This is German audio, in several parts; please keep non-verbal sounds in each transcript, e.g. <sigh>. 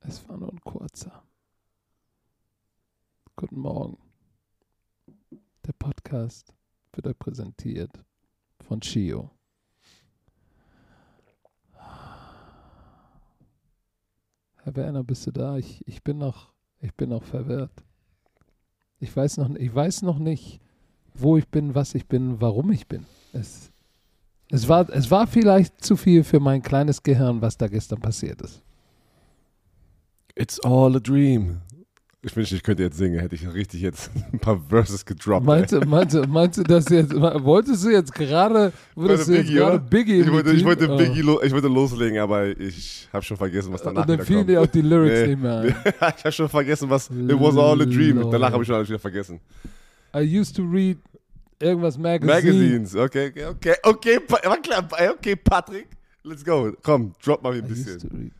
Es war nur ein kurzer. Guten Morgen. Der Podcast wird euch präsentiert von Chio. Herr Werner, bist du da? Ich, ich bin noch, ich bin noch verwirrt. Ich weiß noch, ich weiß noch nicht, wo ich bin, was ich bin, warum ich bin. Es, es, war, es war vielleicht zu viel für mein kleines Gehirn, was da gestern passiert ist. It's all a dream. Ich wünschte, ich könnte jetzt singen, hätte ich richtig jetzt ein paar Verses gedroppt. Du, meinst du das jetzt, wolltest du jetzt gerade, würdest du jetzt Biggie, gerade? Biggie Ich wollte, ich, wollte? Biggie lo, ich wollte loslegen, aber ich habe schon vergessen, was Oh. danach Und dann fielen dir auch die Lyrics Nee. nicht mehr ein. <laughs> ich habe schon vergessen, was It was all a dream. Danach habe ich schon alles wieder vergessen. I used to read irgendwas Magazine. Magazines, okay, okay, okay, okay, war klar, okay, Patrick, let's go. Komm, drop mal ein used bisschen.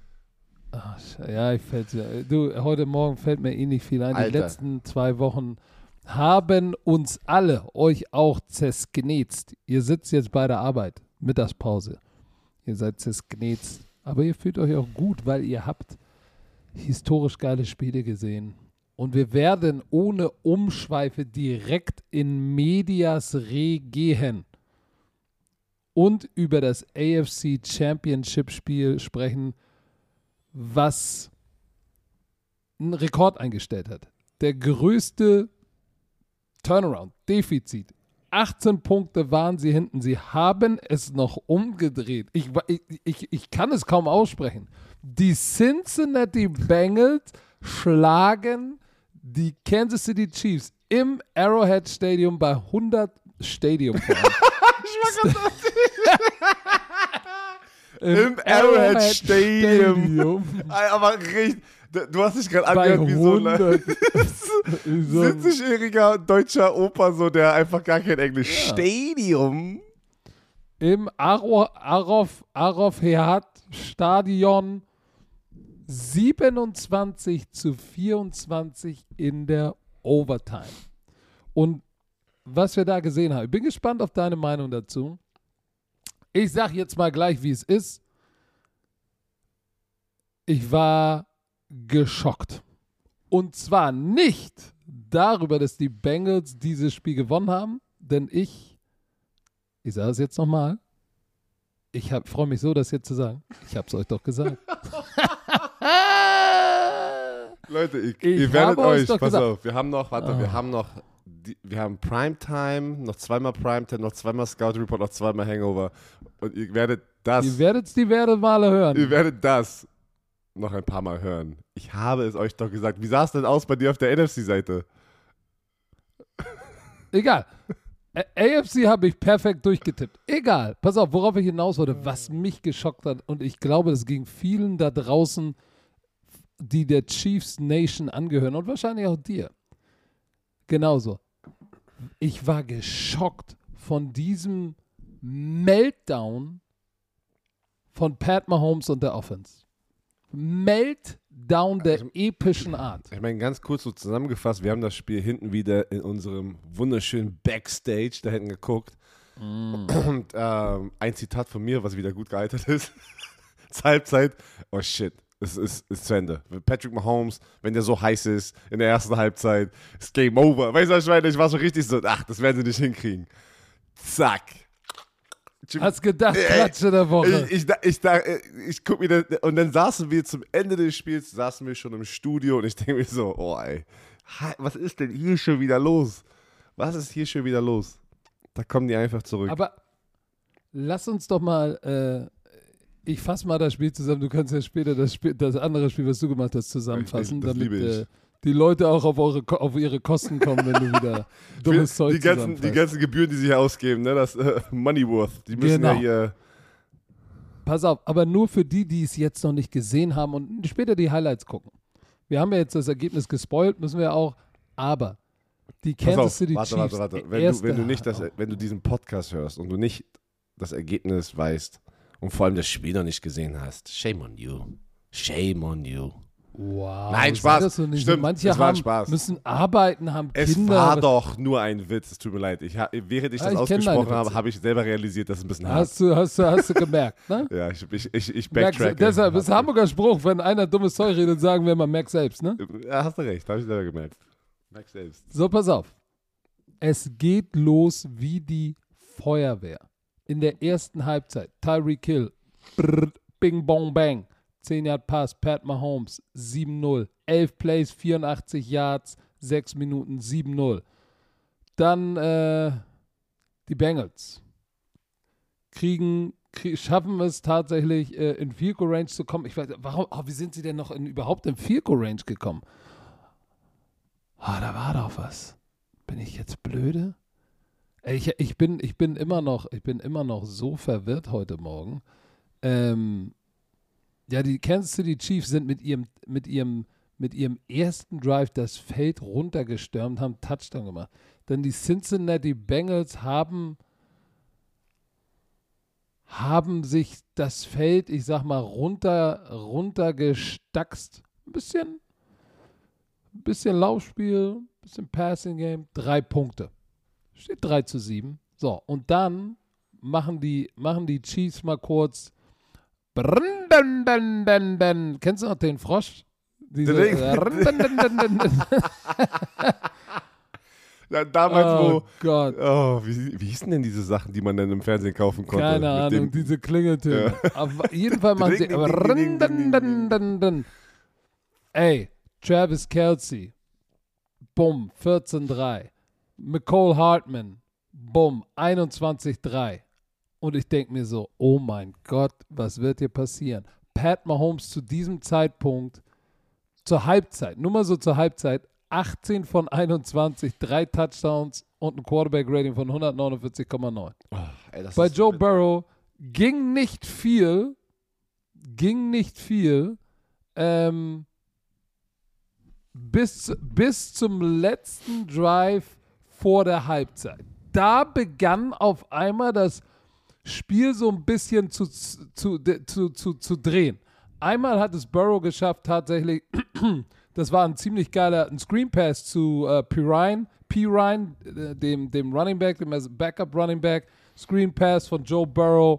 Ach, sche- ja, ich fällt ja. Du, heute Morgen fällt mir eh nicht viel ein. Die Alter. letzten zwei Wochen haben uns alle, euch auch, zersknetzt. Ihr sitzt jetzt bei der Arbeit, Mittagspause. Ihr seid zersknetzt. Aber ihr fühlt euch auch gut, weil ihr habt historisch geile Spiele gesehen. Und wir werden ohne Umschweife direkt in Medias Re gehen und über das AFC Championship Spiel sprechen, was einen Rekord eingestellt hat. Der größte Turnaround, Defizit. 18 Punkte waren sie hinten. Sie haben es noch umgedreht. Ich, ich, ich kann es kaum aussprechen. Die Cincinnati Bengals schlagen die Kansas City Chiefs im Arrowhead Stadium bei 100 Stadium. <laughs> <laughs> Im Arrowhead Stadium. <laughs> Ey, Aber richtig, du- hast dich gerade angehört wie so ein 100. wie so ein- 70-jähriger deutscher Opa, so, der einfach gar kein Englisch. Ja. Stadium. im Aro, Arov, Arov Hehat Stadion 27 zu 24 in der Overtime. Und was wir da gesehen haben, ich bin gespannt auf deine Meinung dazu. Ich sag jetzt mal gleich, wie es ist. Ich war geschockt. Und zwar nicht darüber, dass die Bengals dieses Spiel gewonnen haben, denn ich, ich sage es jetzt nochmal, ich freue mich so, das jetzt zu sagen. Ich habe es euch doch gesagt. <laughs> Leute, ich, Ich ihr werdet euch pass gesagt- auf, wir haben noch, warte, Ah. wir haben noch, die, wir haben Primetime, noch zweimal Primetime, noch zweimal Scout Report, noch zweimal Hangover. Und ihr werdet das, Ihr werdet es diverse Male hören. ihr werdet das noch ein paar Mal hören. Ich habe es euch doch gesagt. Wie sah es denn aus bei dir auf der NFC-Seite? <laughs> Egal. AFC habe ich perfekt durchgetippt. Egal. Pass auf, worauf ich hinaus wollte, was mich geschockt hat. Und ich glaube, das ging vielen da draußen, die der Chiefs Nation angehören und wahrscheinlich auch dir. Genauso. Ich war geschockt von diesem Meltdown von Pat Mahomes und der Offense. Meltdown der epischen Art. Ich meine, ganz kurz so zusammengefasst, wir haben das Spiel hinten wieder in unserem wunderschönen Backstage da hinten geguckt. Und ähm, ein Zitat von mir, was wieder gut gealtert ist. <laughs> Halbzeit, oh shit, es ist, ist zu Ende. Patrick Mahomes, wenn der so heiß ist in der ersten Halbzeit, ist Game Over. Weißt du, was ich meine? Ich war so richtig so, ach, das werden sie nicht hinkriegen. Zack. Hast gedacht, Klatsche der Woche. Ich, ich, ich, da- ich guck mir das, und dann saßen wir zum Ende des Spiels, saßen wir schon im Studio und ich denke mir so, oh ey, was ist denn hier schon wieder los? Was ist hier schon wieder los? Da kommen die einfach zurück. Aber lass uns doch mal, äh, ich fasse mal das Spiel zusammen. Du kannst ja später das, Spiel, das andere Spiel, was du gemacht hast, zusammenfassen, das damit äh, die Leute auch auf, eure, auf ihre Kosten kommen, wenn du wieder <laughs> dummes Zeug die, ganzen, die ganzen Gebühren, die sie hier ausgeben, ne, das äh, Moneyworth, die müssen Genau. ja hier. Pass auf, aber nur für die, die es jetzt noch nicht gesehen haben und später die Highlights gucken. Wir haben ja jetzt das Ergebnis gespoilt, müssen wir auch, aber die Kansas auf, City warte, Chiefs, warte, warte. die Wenn du, wenn, du nicht das, wenn du diesen Podcast hörst und du nicht das Ergebnis weißt und vor allem das Spiel noch nicht gesehen hast, shame on you. Shame on you. Wow. Nein, Spaß. Stimmt, Manche es war haben, Spaß. müssen arbeiten, haben Es Kinder. war doch nur ein Witz, es tut mir leid. Ich, während ich Ah, das ich ausgesprochen habe, habe ich selber realisiert, dass es ein bisschen hart Hast du, hast du, hast du gemerkt, ne? <laughs> Ja, ich, ich, ich, ich backtracke. deshalb ist Hamburger Spruch, wenn einer dummes Zeug redet, sagen wir immer, merk selbst, ne? Ja, hast du recht, habe ich selber gemerkt. Merk selbst. So, pass auf. Es geht los wie die Feuerwehr. In der ersten Halbzeit, Tyreek Hill, brrr, bing, bong, bang. 10 Yard Pass, Pat Mahomes, 7-0. 11 Plays, 84 Yards, 6 Minuten, 7-0. Dann äh, die Bengals. Kriegen, krie- schaffen es tatsächlich, äh, in Goal Range zu kommen. Ich weiß, warum, oh, wie sind sie denn noch in, überhaupt in Goal Range gekommen? Ah, da war doch was. Bin ich jetzt blöde? Ich, ich, bin, ich, bin immer noch, ich bin immer noch so verwirrt heute Morgen. Ähm, ja, die Kansas City Chiefs sind mit ihrem, mit ihrem, mit ihrem ersten Drive das Feld runtergestürmt, haben Touchdown gemacht. Dann die Cincinnati Bengals haben, haben sich das Feld, ich sag mal, runter, runtergestackst. Ein bisschen, ein bisschen Laufspiel, ein bisschen Passing Game, drei Punkte. Steht 3 zu 7. So, und dann machen die, machen die Chiefs mal kurz. Brrn, dun, dun, dun, dun. Kennst du noch den Frosch? Diese. <laughs> Ja, damals, Oh wo. Gott, Oh, wie, wie hießen denn diese Sachen, die man dann im Fernsehen kaufen konnte? keine Ahnung, diese Klingeltöne. <laughs> Auf jeden Fall machen sie. Ding, ding, ding, ding. Ey, Travis Kelsey. Bumm, 14-3. McCole Hartman. Bumm, 21-3. Und ich denke mir so, oh mein Gott, was wird hier passieren? Pat Mahomes zu diesem Zeitpunkt, zur Halbzeit, nur mal so zur Halbzeit, 18 von 21, drei Touchdowns und ein Quarterback-Rating von 149,9. Oh, ey, das Bei Joe Burrow ging nicht viel, ging nicht viel, ähm, bis, bis zum letzten Drive vor der Halbzeit. Da begann auf einmal das Spiel so ein bisschen zu, zu, zu, zu, zu drehen. Einmal hat es Burrow geschafft, tatsächlich, <clears throat> das war ein ziemlich geiler ein Screen Pass zu äh, Pirine, Pirine, äh, dem, dem Running Back, dem Backup Running Back, Screen Pass von Joe Burrow,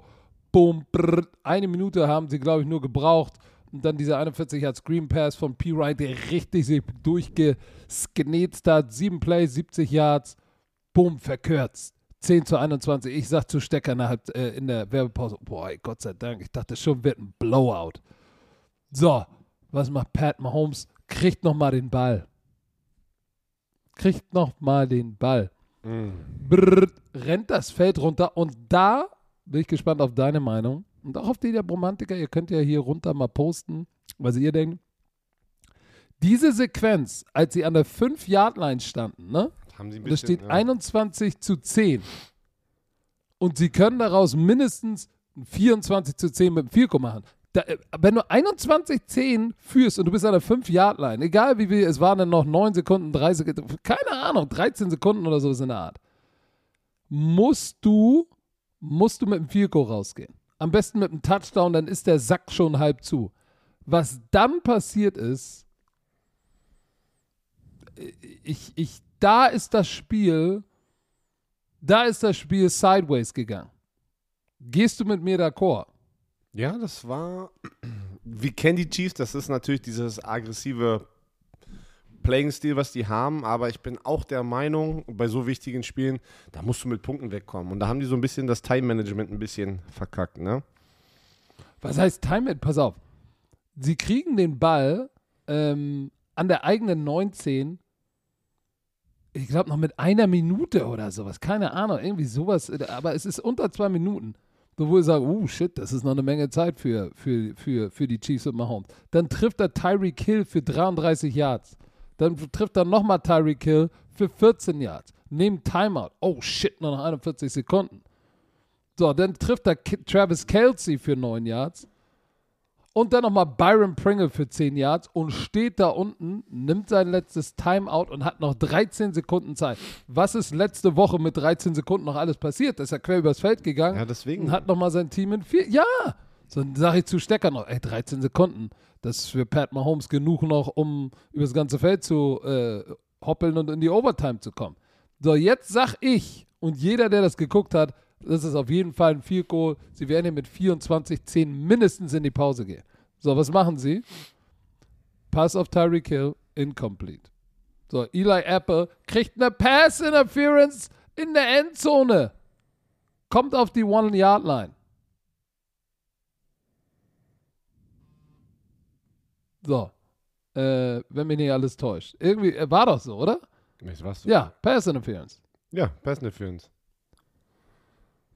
boom, brrr, eine Minute haben sie, glaube ich, nur gebraucht. Und dann dieser 41 hat Screen Pass von Pirine, der richtig sich durchgesknetzt hat, sieben Plays, 70 Yards, boom, verkürzt. 10 zu 21. Ich sag zu Stecker in der, Halb- äh, in der Werbepause, boah, Gott sei Dank, ich dachte schon, wird ein Blowout. So, was macht Pat Mahomes? Kriegt nochmal den Ball. Kriegt nochmal den Ball. Mm. Brrr, rennt das Feld runter und da bin ich gespannt auf deine Meinung und auch auf die der Bromantiker. Ihr könnt ja hier runter mal posten, was ihr denkt. Diese Sequenz, als sie an der 5-Yard-Line standen, ne? Haben sie ein Und es bisschen, steht ja. 21 zu 10. Und sie können daraus mindestens ein 24 zu 10 mit dem Vielko machen. Da, äh, wenn du 21 10 führst und du bist an der 5-Yard-Line, egal wie viel, es waren dann noch 9 Sekunden, 3 Sekunden, keine Ahnung, 13 Sekunden oder sowas in der Art, musst du, musst du mit dem Vielko rausgehen. Am besten mit einem Touchdown, dann ist der Sack schon halb zu. Was dann passiert ist, ich, ich, da ist das Spiel, da ist das Spiel sideways gegangen. Gehst du mit mir d'accord? Ja, das war. Wir kennen die Chiefs, das ist natürlich dieses aggressive Playing-Stil, was die haben, aber ich bin auch der Meinung, bei so wichtigen Spielen, da musst du mit Punkten wegkommen. Und da haben die so ein bisschen das Time-Management ein bisschen verkackt, ne? Was heißt Time? Pass auf. Sie kriegen den Ball ähm, an der eigenen 19, ich glaube noch mit einer Minute oder sowas. Keine Ahnung, irgendwie sowas. Aber es ist unter zwei Minuten. Wo ich sage, oh shit, das ist noch eine Menge Zeit für, für, für, für die Chiefs und Mahomes. Dann trifft er Tyreek Hill für 33 Yards. Dann trifft er nochmal Tyreek Hill für 14 Yards. Neben Timeout. Oh shit, nur noch 41 Sekunden. So, dann trifft er Travis Kelsey für 9 Yards. Und dann nochmal Byron Pringle für 10 Yards und steht da unten, nimmt sein letztes Timeout und hat noch 13 Sekunden Zeit. Was ist letzte Woche mit 13 Sekunden noch alles passiert? Da ist er quer übers Feld gegangen Ja, deswegen. und hat nochmal sein Team in vier. Ja! So, dann sage ich zu Stecker noch, ey, 13 Sekunden. Das ist für Pat Mahomes genug noch, um übers ganze Feld zu äh, hoppeln und in die Overtime zu kommen. So, jetzt sag ich und jeder, der das geguckt hat, das ist auf jeden Fall ein Field Goal. Sie werden hier mit 24-10 mindestens in die Pause gehen. So, was machen sie? Pass auf Tyreek Hill, incomplete. So, Eli Apple kriegt eine Pass Interference in der Endzone. Kommt auf die One-Yard-Line. So, äh, wenn mich nicht alles täuscht. Irgendwie, äh, war doch so, oder? Weißt du was? Ja, Pass Interference. Ja, Pass Interference.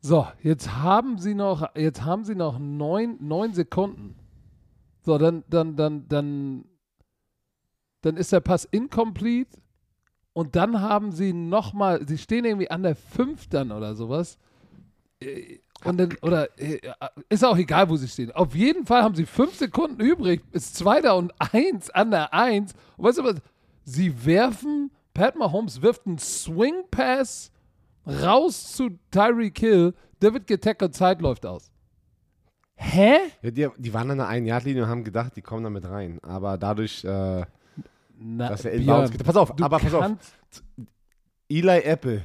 So, jetzt haben sie noch, jetzt haben sie noch neun, neun Sekunden. So, dann, dann, dann, dann, dann ist der Pass incomplete und dann haben sie nochmal, sie stehen irgendwie an der 5 dann oder sowas. Und dann, oder äh, ist auch egal, wo sie stehen. Auf jeden Fall haben sie fünf Sekunden übrig, ist Zweiter und Eins an der Eins. Und weißt du was? Sie werfen, Pat Mahomes wirft einen Swing Pass raus zu Tyreek Hill, der wird getackelt, Zeit läuft aus. Hä? Ja, die, die waren an der einen Yard-Linie und haben gedacht, die kommen damit rein. Aber dadurch, äh, Na, dass er inbounds geht. Pass auf, aber pass auf. Eli Apple,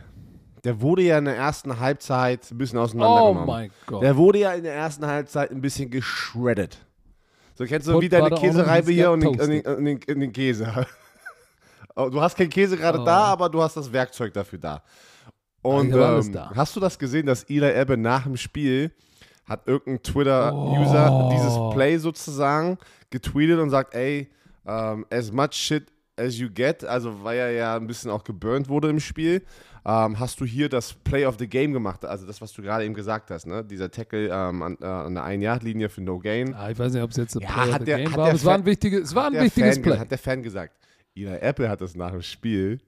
der wurde ja in der ersten Halbzeit ein bisschen Oh auseinandergenommen. mein Gott. Der wurde ja in der ersten Halbzeit ein bisschen geschreddet. So kennst du Put wie deine Käsereibe hier und den, und den, und den, und den Käse. <laughs> Oh, du hast keinen Käse gerade Oh. da, aber du hast das Werkzeug dafür da. Und ähm, da. hast du das gesehen, dass Eli Ebbe nach dem Spiel hat irgendein Twitter-User Oh. dieses Play sozusagen getweetet und sagt, ey, ähm, as much shit as you get, also weil er ja ein bisschen auch geburnt wurde im Spiel, ähm, hast du hier das Play of the Game gemacht, also das, was du gerade eben gesagt hast, ne? dieser Tackle ähm, an, äh, an der Ein-Yard-Linie für No Gain. Ah, ich weiß nicht, ob es jetzt ein Ja, Play of the der- Game war, aber es war ein wichtiges, es war ein wichtiges Fan, Play. Hat der Fan gesagt. Eli Apple hat das nach dem Spiel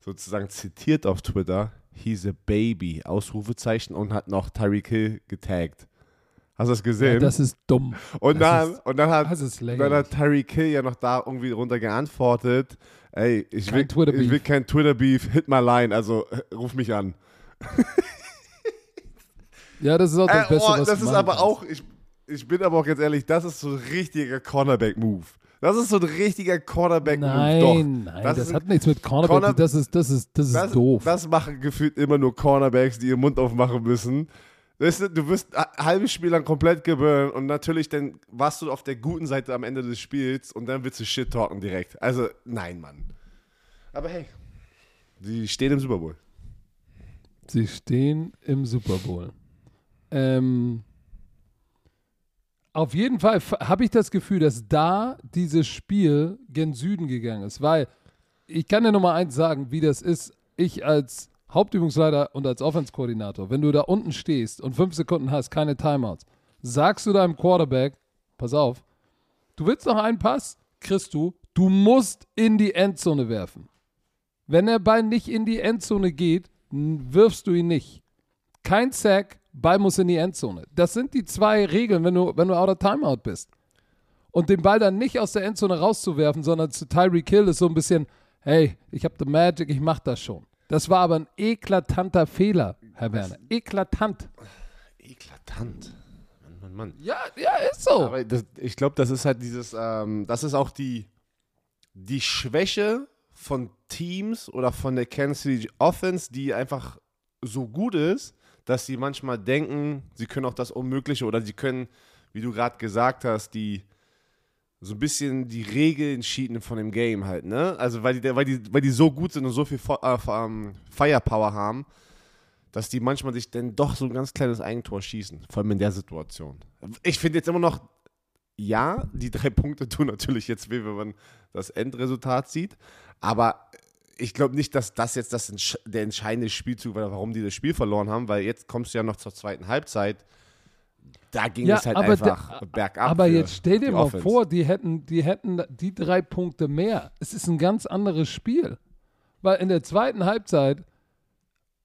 sozusagen zitiert auf Twitter. He's a baby, Ausrufezeichen und hat noch Tyreek Hill getaggt. Hast du das Ja, gesehen? das ist dumm. und, das dann, ist- und dann hat, dann hat Tyreek Hill ja noch da irgendwie runter geantwortet. Ey, ich Kein will, ich will kein Twitter-Beef, hit my line, also äh, ruf mich an. Ja, das ist auch das Äh, Beste, oh, was das ist aber auch, ich, ich bin aber auch ganz ehrlich, das ist so ein richtiger Cornerback-Move. Das ist so ein richtiger Cornerback-Move. Nein, nein, Das das, ist- hat nichts mit Cornerback. Corner- das ist, das ist, das ist Das, doof. das machen gefühlt immer nur Cornerbacks, die ihren Mund aufmachen müssen. Weißt du, du wirst ein halbes Spiel lang komplett geburnt und natürlich dann warst du auf der guten Seite am Ende des Spiels und dann willst du Shit talken direkt. Also, nein, Mann. Aber hey, die stehen im Super Bowl. Sie stehen im Super Bowl. Ähm, auf jeden Fall habe ich das Gefühl, dass da dieses Spiel gen Süden gegangen ist, weil ich kann dir Nummer eins sagen, wie das ist. Ich als Hauptübungsleiter und als Offense-Koordinator, wenn du da unten stehst und fünf Sekunden hast, keine Timeouts, sagst du deinem Quarterback, pass auf, du willst noch einen Pass, kriegst du, du musst in die Endzone werfen. Wenn der Ball nicht in die Endzone geht, wirfst du ihn nicht. Kein Sack, Ball muss in die Endzone. Das sind die zwei Regeln, wenn du, wenn du out of Timeout bist. Und den Ball dann nicht aus der Endzone rauszuwerfen, sondern zu Tyreek Hill ist so ein bisschen, hey, ich habe the Magic, ich mach das schon. Das war aber ein eklatanter Fehler, Herr Werner. Eklatant. Eklatant. Mann, Mann, Mann. Ja, ja, ist so. Aber das, ich glaube, das ist halt dieses, ähm, das ist auch die, die Schwäche von Teams oder von der Kansas City Offense, die einfach so gut ist, dass sie manchmal denken, sie können auch das Unmögliche oder sie können, wie du gerade gesagt hast, die so ein bisschen die Regeln cheaten von dem Game halt, ne? Also weil die, weil die, weil die so gut sind und so viel äh, ähm, Firepower haben, dass die manchmal sich dann doch so ein ganz kleines Eigentor schießen, vor allem in der Situation. Ich finde jetzt immer noch, ja, die drei Punkte tun natürlich jetzt weh, wenn man das Endresultat sieht, aber ich glaube nicht, dass das jetzt das der entscheidende Spielzug war, warum die das Spiel verloren haben, weil jetzt kommst du ja noch zur zweiten Halbzeit. Da ging Ja, es halt einfach der- bergab. Aber jetzt stell dir mal Offense. vor, die hätten, die hätten die drei Punkte mehr. Es ist ein ganz anderes Spiel. Weil in der zweiten Halbzeit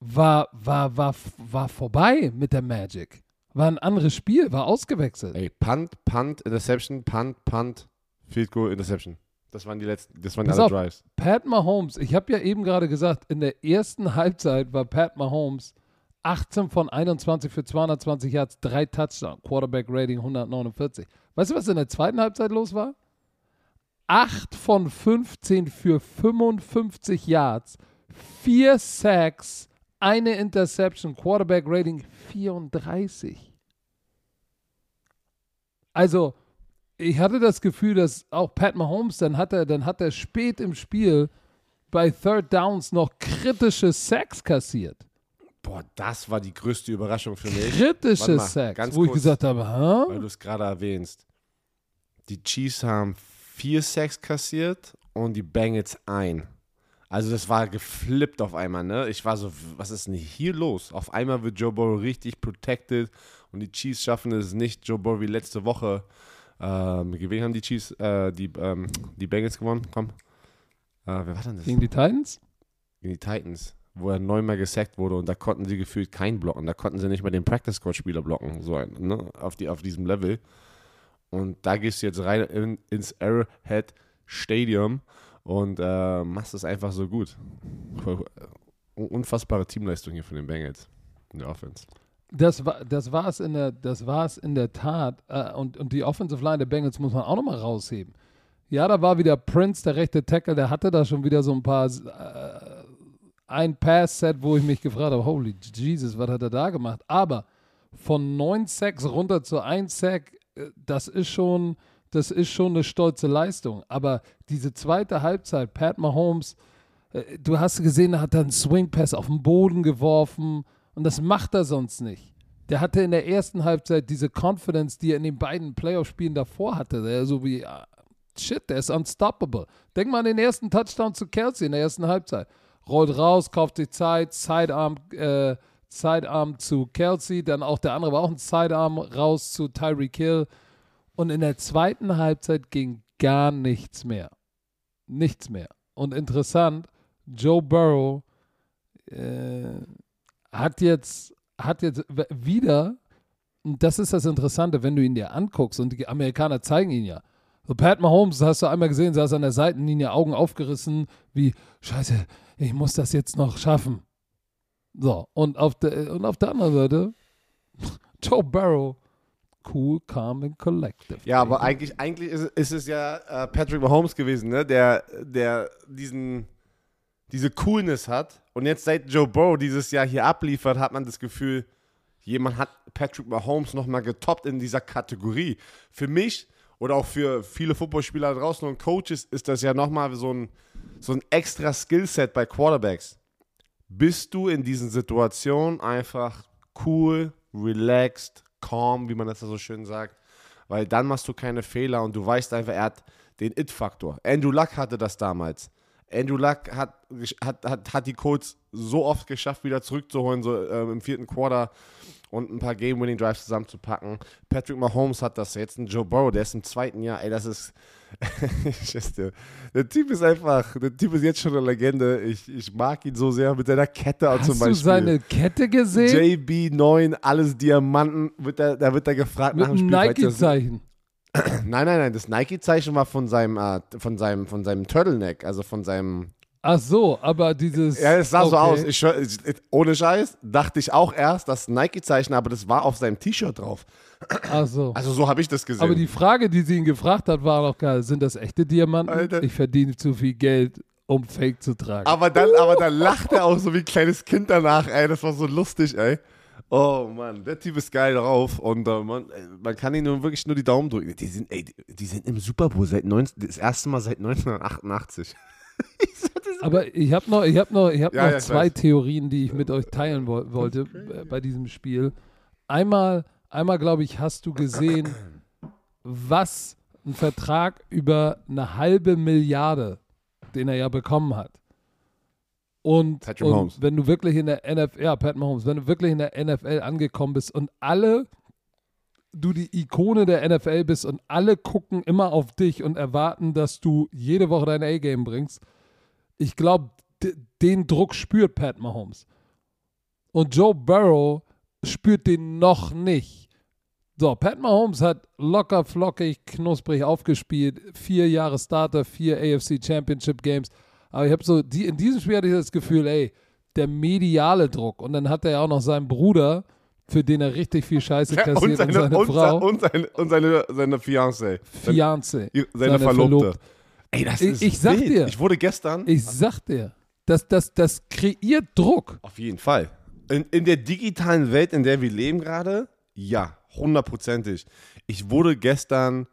war, war, war, war vorbei mit der Magic. War ein anderes Spiel, war ausgewechselt. Ey, Punt, Punt, Interception, Punt, Punt, Field Goal, Interception. Das waren die letzten, das waren Pass alle auf. Drives. Pat Mahomes, ich habe ja eben gerade gesagt, in der ersten Halbzeit war Pat Mahomes 18 von 21 für 220 Yards, drei Touchdowns, Quarterback Rating 149. Weißt du, was in der zweiten Halbzeit los war? 8 von 15 für 55 Yards, 4 Sacks, eine Interception, Quarterback Rating 34. Also, ich hatte das Gefühl, dass auch Pat Mahomes, dann hat er, dann hat er spät im Spiel bei Third Downs noch kritische Sacks kassiert. Boah, das war die größte Überraschung für mich. Kritische mal, Sacks, ganz wo ich kurz. gesagt habe, hä? weil du es gerade erwähnst. Die Chiefs haben vier Sacks kassiert und die Bengals ein. Also das war geflippt auf einmal, ne? Ich war so, was ist denn hier los? Auf einmal wird Joe Burrow richtig protected und die Chiefs schaffen es nicht. Joe Burrow wie letzte Woche. Ähm, gegen wen haben die Chiefs, äh, die, ähm, die Bengals gewonnen? Komm. Äh, wer war denn das? Gegen die Titans? Gegen die Titans, wo er neunmal gesackt wurde und da konnten sie gefühlt keinen blocken. Da konnten sie nicht mal den Practice Squad Spieler blocken, so ne? auf, die, auf diesem Level. Und da gehst du jetzt rein in, ins Arrowhead Stadium und äh, machst es einfach so gut. Unfassbare Teamleistung hier von den Bengals in der Offense. Das war es in der das war in der Tat äh, und und die Offensive Line der Bengals muss man auch noch mal rausheben. Ja, da war wieder Prince der rechte Tackle, der hatte da schon wieder so ein paar äh, ein Pass-Set, wo ich mich gefragt habe, holy Jesus, was hat er da gemacht? Aber von 9 Sacks runter zu 1 Sack, äh, das ist schon das ist schon eine stolze Leistung. Aber diese zweite Halbzeit, Pat Mahomes, äh, du hast gesehen, er hat dann einen Swing Pass auf den Boden geworfen und das macht er sonst nicht. Der hatte in der ersten Halbzeit diese Confidence, die er in den beiden Playoff-Spielen davor hatte. Der so wie, ah, shit, der ist unstoppable. Denk mal an den ersten Touchdown zu Kelsey in der ersten Halbzeit. Rollt raus, kauft sich Zeit, Sidearm, äh, Sidearm zu Kelsey, dann auch der andere war auch ein Sidearm raus zu Tyreek Hill. Und in der zweiten Halbzeit ging gar nichts mehr. Nichts mehr. Und interessant, Joe Burrow äh, hat jetzt, hat jetzt wieder, und das ist das Interessante, wenn du ihn dir anguckst, und die Amerikaner zeigen ihn ja. So Pat Mahomes, hast du einmal gesehen, saß an der Seitenlinie, Augen aufgerissen, wie, scheiße, ich muss das jetzt noch schaffen. So, und auf der, und auf der anderen Seite, Joe Burrow, cool, calm and collective. Ja, aber eigentlich, eigentlich ist, ist es ja äh, Patrick Mahomes gewesen, ne? der, der diesen, diese Coolness hat. Und jetzt seit Joe Burrow dieses Jahr hier abliefert, hat man das Gefühl, jemand hat Patrick Mahomes nochmal getoppt in dieser Kategorie. Für mich oder auch für viele Footballspieler draußen und Coaches ist das ja nochmal so ein, so ein extra Skillset bei Quarterbacks. Bist du in diesen Situationen einfach cool, relaxed, calm, wie man das so schön sagt, weil dann machst du keine Fehler und du weißt einfach, er hat den It-Faktor. Andrew Luck hatte das damals. Andrew Luck hat, hat, hat, hat die Colts so oft geschafft, wieder zurückzuholen, so ähm, im vierten Quarter und ein paar Game-Winning-Drives zusammenzupacken. Patrick Mahomes hat das jetzt, ein Joe Burrow, der ist im zweiten Jahr, ey, das ist, <laughs> der Typ ist einfach, der Typ ist jetzt schon eine Legende. Ich, ich mag ihn so sehr mit seiner Kette Hast zum Beispiel. du seine Kette gesehen? JB9, alles Diamanten, wird er, da wird er gefragt Mit nach dem Spiel. Nike-Zeichen. <clears throat> Nein, nein, nein, das Nike-Zeichen war von seinem, äh, von seinem, von seinem Turtleneck, also von seinem. Ach so, aber dieses. Ja, es sah so okay. aus. Ich, ohne Scheiß dachte ich auch erst, das Nike-Zeichen, aber das war auf seinem T-Shirt drauf. Ach so. <clears throat> Also so habe ich das gesehen. Aber die Frage, die sie ihn gefragt hat, war noch geil. Sind das echte Diamanten? Alter. Ich verdiene zu viel Geld, um Fake zu tragen. aber dann, aber dann lacht er auch so wie ein kleines Kind danach, ey. Das war so lustig, ey. Oh Mann, der Typ ist geil drauf und äh, man, ey, man kann ihnen nur wirklich nur die Daumen drücken. Die sind, ey, die, die sind im Super Bowl seit 19, das erste Mal seit 1988. <laughs> Aber ich habe noch, ich hab noch, ich hab Ja, noch ja, ich zwei weiß. Theorien, die ich mit euch teilen wo wollte bei diesem Spiel. Einmal, einmal glaube ich, hast du gesehen, was ein Vertrag über eine halbe Milliarde, den er ja bekommen hat. Und, Patrick und wenn du wirklich in der NFL, ja, Pat Mahomes, wenn du wirklich in der NFL angekommen bist und alle, du die Ikone der NFL bist und alle gucken immer auf dich und erwarten, dass du jede Woche dein A-Game bringst, ich glaube, den Druck spürt Pat Mahomes. Und Joe Burrow spürt den noch nicht. So, Pat Mahomes hat locker, flockig, knusprig aufgespielt. Vier Jahre Starter, vier AFC Championship Games. Aber ich habe so, die, in diesem Spiel hatte ich das Gefühl, ey, der mediale Druck. Und dann hat er ja auch noch seinen Bruder, für den er richtig viel Scheiße kassiert und und seine, seine und, Frau. und seine, und seine, seine Fiancée. Fiancé. Seine, seine Verlobte. Verlobte. Ey, das Ich- ist ich sag wild. dir. Ich wurde gestern. Ich sag dir, das, das, das kreiert Druck. Auf jeden Fall. In, in der digitalen Welt, in der wir leben gerade, ja, hundertprozentig. Ich wurde gestern,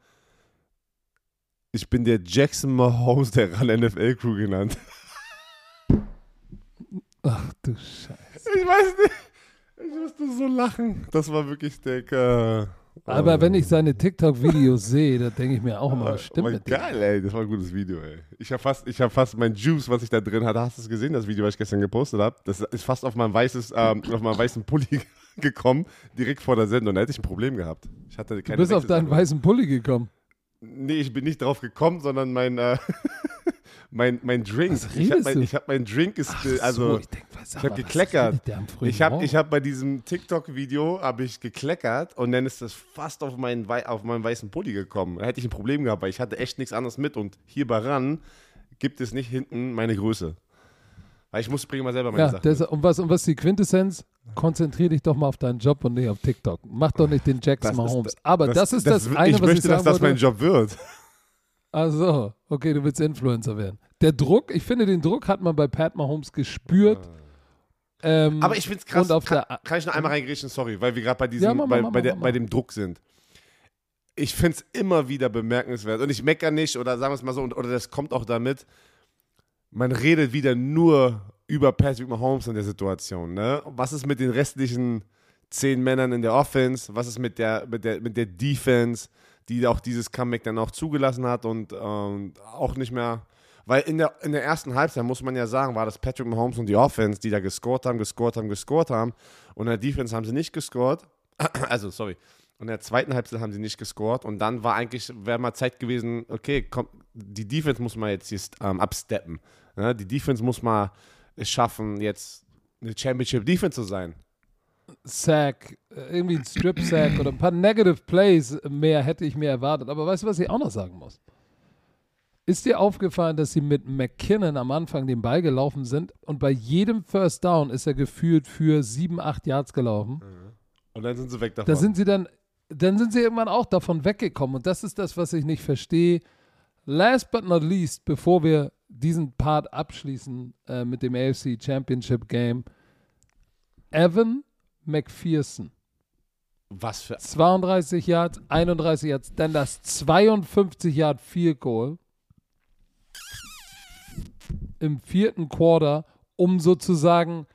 ich bin der Jackson Mahomes der RAN NFL Crew genannt. Ach du Scheiße. Ich weiß nicht, ich musste so lachen. Das war wirklich der. Äh, Aber äh, wenn ich seine TikTok-Videos sehe, da denke ich mir auch immer, stimmt mit dem? geil, ey, das war ein gutes Video, ey. Ich habe fast, ich hab fast mein Juice, was ich da drin hatte. Hast du es gesehen, das Video, was ich gestern gepostet habe? Das ist fast auf mein weißes, ähm, auf meinen weißen Pulli <laughs> gekommen, direkt vor der Sendung. Da hätte ich ein Problem gehabt. Ich hatte Du keine bist auf deinen weißen Pulli gekommen. Nee, ich bin nicht drauf gekommen, sondern mein, äh, <laughs> mein, mein Drink. Was ich habe mein, ich hab mein Drink gespillt. Also, so, ich denk, was, ich hab aber was gekleckert. ich habe ich hab bei diesem TikTok-Video habe ich gekleckert und dann ist das fast auf meinen, Wei- auf meinen weißen Pulli gekommen. Da hätte ich ein Problem gehabt, weil ich hatte echt nichts anderes mit und hier bei RAN gibt es nicht hinten meine Größe. Weil ich muss bringen mal selber meine Ja, Sachen. das, und, was, und was ist die Quintessenz? Konzentrier dich doch mal auf deinen Job und nicht auf TikTok. Mach doch nicht den Jackson Das ist- Mahomes. Aber das, ist das, eine, ich was möchte, ich sagen dass das wollte. mein Job wird. Ach so, okay, du willst Influencer werden. Der Druck, ich finde, den Druck hat man bei Pat Mahomes gespürt. Ähm, Aber ich finde es krass. Kann, kann ich noch einmal reingrätschen? Sorry, weil wir gerade bei diesem, Ja, mach mal, bei, mach bei, der, bei dem Druck sind. Ich finde es immer wieder bemerkenswert und ich meckere nicht oder sagen wir es mal so und, oder das kommt auch damit. Man redet wieder nur über Patrick Mahomes in der Situation. Ne? Was ist mit den restlichen zehn Männern in der Offense? Was ist mit der, mit der, mit der Defense, die auch dieses Comeback dann auch zugelassen hat und ähm, auch nicht mehr. Weil in der, in der ersten Halbzeit, muss man ja sagen, war das Patrick Mahomes und die Offense, die da gescored haben, gescored haben, gescored haben. Und in der Defense haben sie nicht gescored. <clears throat> Also, sorry. Und in der zweiten Halbzeit haben sie nicht gescored. Und dann war eigentlich, wäre mal Zeit gewesen, okay, komm, die Defense muss man jetzt ähm, absteppen. Ne? Die Defense muss mal es schaffen, jetzt eine Championship-Defense zu sein. Sack, äh, irgendwie ein Strip-Sack oder ein paar Negative Plays mehr hätte ich mir erwartet. Aber weißt du, was ich auch noch sagen muss? Ist dir aufgefallen, dass sie mit McKinnon am Anfang den Ball gelaufen sind und bei jedem First Down ist er gefühlt für sieben, acht Yards gelaufen? Und dann sind sie weg davon. Da sind sie dann, dann sind sie irgendwann auch davon weggekommen. Und das ist das, was ich nicht verstehe. Last but not least, bevor wir diesen Part abschließen äh, mit dem AFC Championship Game, Evan McPherson. Was für 32 Yards, 31 Yards, dann das 52 Yard Field Goal im vierten Quarter, um sozusagen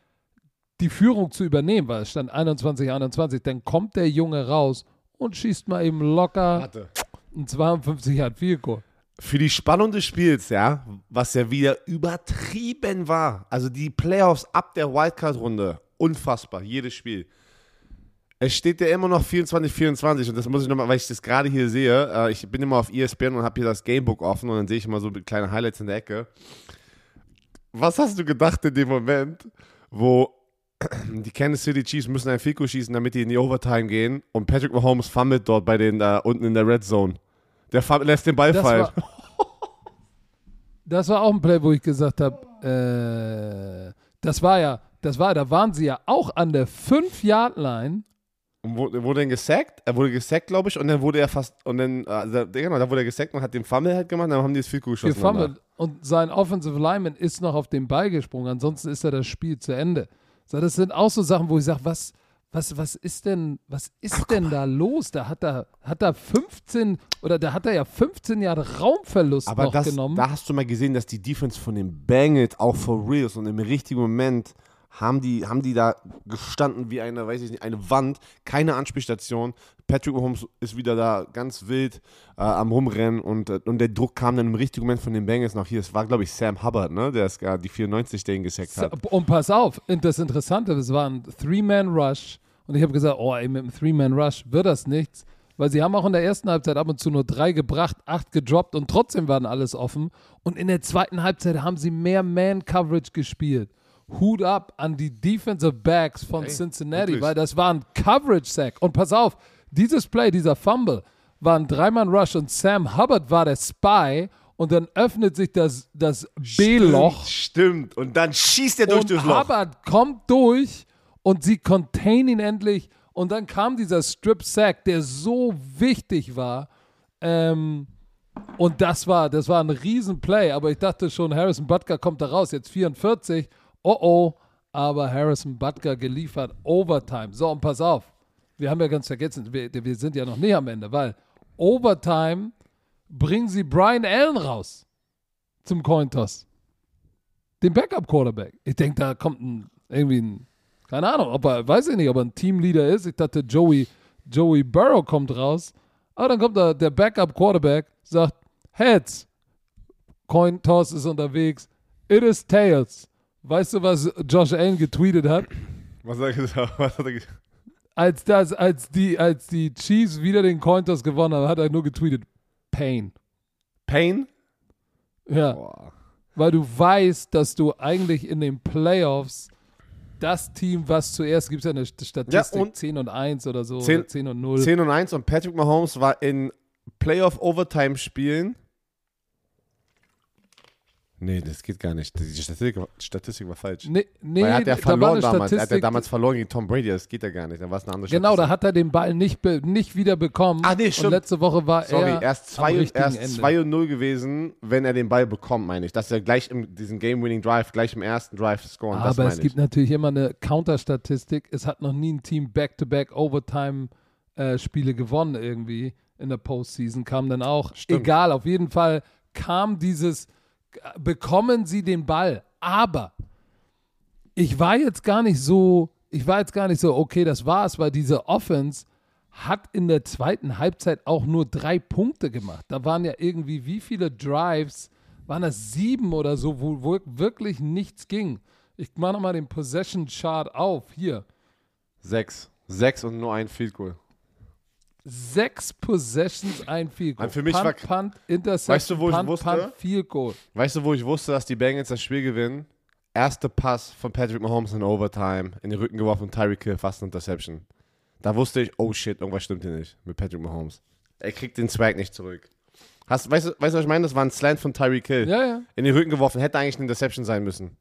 die Führung zu übernehmen, weil es stand 21, 21. Dann kommt der Junge raus und schießt mal eben locker Warte. ein 52 Yard Field Goal. Für die Spannung des Spiels, ja, was ja wieder übertrieben war. Also die Playoffs ab der Wildcard-Runde, unfassbar, jedes Spiel. Es steht ja immer noch 24, 24 und das muss ich nochmal, weil ich das gerade hier sehe. Äh, ich bin immer auf ESPN und habe hier das Gamebook offen und dann sehe ich immer so kleine Highlights in der Ecke. Was hast du gedacht in dem Moment, wo die Kansas City Chiefs müssen ein Fico schießen, damit die in die Overtime gehen und Patrick Mahomes fummelt dort bei den da unten in der Red Zone. Der lässt den Ball Das fallen. war, das war auch ein Play, wo ich gesagt habe, äh, das war ja, das war, da waren sie ja auch an der 5-Yard-Line. Und wurde, dann gesackt, er wurde gesackt, glaube ich, und dann wurde er fast, und dann, also, genau, da wurde er gesackt und hat den Fumble halt gemacht, dann haben die das Field geschossen. gefummelt und sein Offensive Lineman ist noch auf den Ball gesprungen, ansonsten ist ja das Spiel zu Ende. So, das sind auch so Sachen, wo ich sage, was, was, was ist denn, was ist denn da los? Da hat er, hat er 15 oder da hat er ja 15 Jahre Raumverlust Aber noch das, genommen. da hast du mal gesehen, dass die Defense von den Bengals auch for real ist und im richtigen Moment haben die, haben die da gestanden wie eine, weiß ich nicht, eine Wand, keine Anspielstation. Patrick Mahomes ist wieder da ganz wild äh, am Rumrennen und, äh, und der Druck kam dann im richtigen Moment von den Bengals noch hier. Es war, glaube ich, Sam Hubbard, ne? der ist gar die 94, der ihn gesackt hat. Und pass auf, das Interessante, es war ein Three-Man-Rush. Und ich habe gesagt, oh, ey, mit einem Three-Man-Rush wird das nichts. Weil sie haben auch in der ersten Halbzeit ab und zu nur drei gebracht, acht gedroppt und trotzdem waren alles offen. Und in der zweiten Halbzeit haben sie mehr Man-Coverage gespielt. Hut ab an die Defensive Backs von Ey, Cincinnati, wirklich. weil das war ein Coverage-Sack. Und pass auf, dieses Play, dieser Fumble, war ein Dreimann-Rush und Sam Hubbard war der Spy. und dann öffnet sich das, das B-Loch. Stimmt, stimmt. Und dann schießt er durch das Loch. Hubbard kommt durch und sie contain ihn endlich. Und dann kam dieser Strip-Sack, der so wichtig war. Ähm, und das war, das war ein Riesenplay. Aber ich dachte schon, Harrison Butker kommt da raus. Jetzt 44. Oh oh. Aber Harrison Butker geliefert Overtime. So, und pass auf. Wir haben ja ganz vergessen, wir, wir sind ja noch nicht am Ende, weil Overtime bringen sie Brian Allen raus zum Cointoss. Den Backup-Quarterback. Ich denke, da kommt ein, irgendwie ein, keine Ahnung, ob er, weiß ich nicht, ob er ein Teamleader ist. Ich dachte, Joey, Joey Burrow kommt raus. Aber dann kommt da der Backup-Quarterback, sagt, Heads, Cointoss ist unterwegs, it is Tails. Weißt du, was Josh Allen getweetet hat? Was hat er gesagt? <laughs> Was hat er gesagt? Als, das, als, die, als die Chiefs wieder den Cointoss gewonnen haben, hat er nur getweetet, Pain. Pain? Ja. Boah. Weil du weißt, dass du eigentlich in den Playoffs das Team, was zuerst, gibt es ja eine Statistik, Ja, und 10 und 1 oder so, 10 oder 10 und 0. 10 und 1 und Patrick Mahomes war in Playoff-Overtime-Spielen. Nee, das geht gar nicht. Die Statistik, Statistik war falsch. Nee, nee Weil er hat ja da verloren eine damals. Er hat ja Statistik- damals verloren gegen Tom Brady. Das geht ja gar nicht. Dann war es eine andere Genau, da Statistik. hat er den Ball nicht, nicht wieder bekommen. Ah, nee, Und stimmt. letzte Woche war Sorry, er erst am 2 richtigen erst Ende. 2 und 0 gewesen, wenn er den Ball bekommt, meine ich. Dass er gleich im diesen Game-Winning-Drive, gleich im ersten Drive scoren. das Aber meine es gibt ich. natürlich immer eine Counterstatistik. Es hat noch nie ein Team Back-to-Back-Overtime-Spiele gewonnen irgendwie in der Postseason. Kam dann auch. Stimmt. Egal, auf jeden Fall kam dieses, bekommen sie den Ball. Aber ich war jetzt gar nicht so, ich war jetzt gar nicht so, okay, das war's, weil diese Offense hat in der zweiten Halbzeit auch nur drei Punkte gemacht. Da waren ja irgendwie wie viele Drives, waren das sieben oder so, wo, wo wirklich nichts ging. Ich mache nochmal den Possession Chart auf. Hier. Sechs. Sechs und nur ein Field Goal. Sechs Possessions, ein Field Goal. Für mich Punt, war- Punt, Interception, Weißt du, wo ich Punt, wusste? Punt, Field Goal. Weißt du, wo ich wusste, dass die Bengals das Spiel gewinnen? Erster Pass von Patrick Mahomes in Overtime, in den Rücken geworfen und Tyreek Hill, fast eine Interception. Da wusste ich, oh shit, irgendwas stimmt hier nicht mit Patrick Mahomes. Er kriegt den Swag nicht zurück. Hast, weißt, du, weißt du, was ich meine? Das war ein Slant von Tyreek Hill. Ja, ja. In den Rücken geworfen, hätte eigentlich eine Interception sein müssen.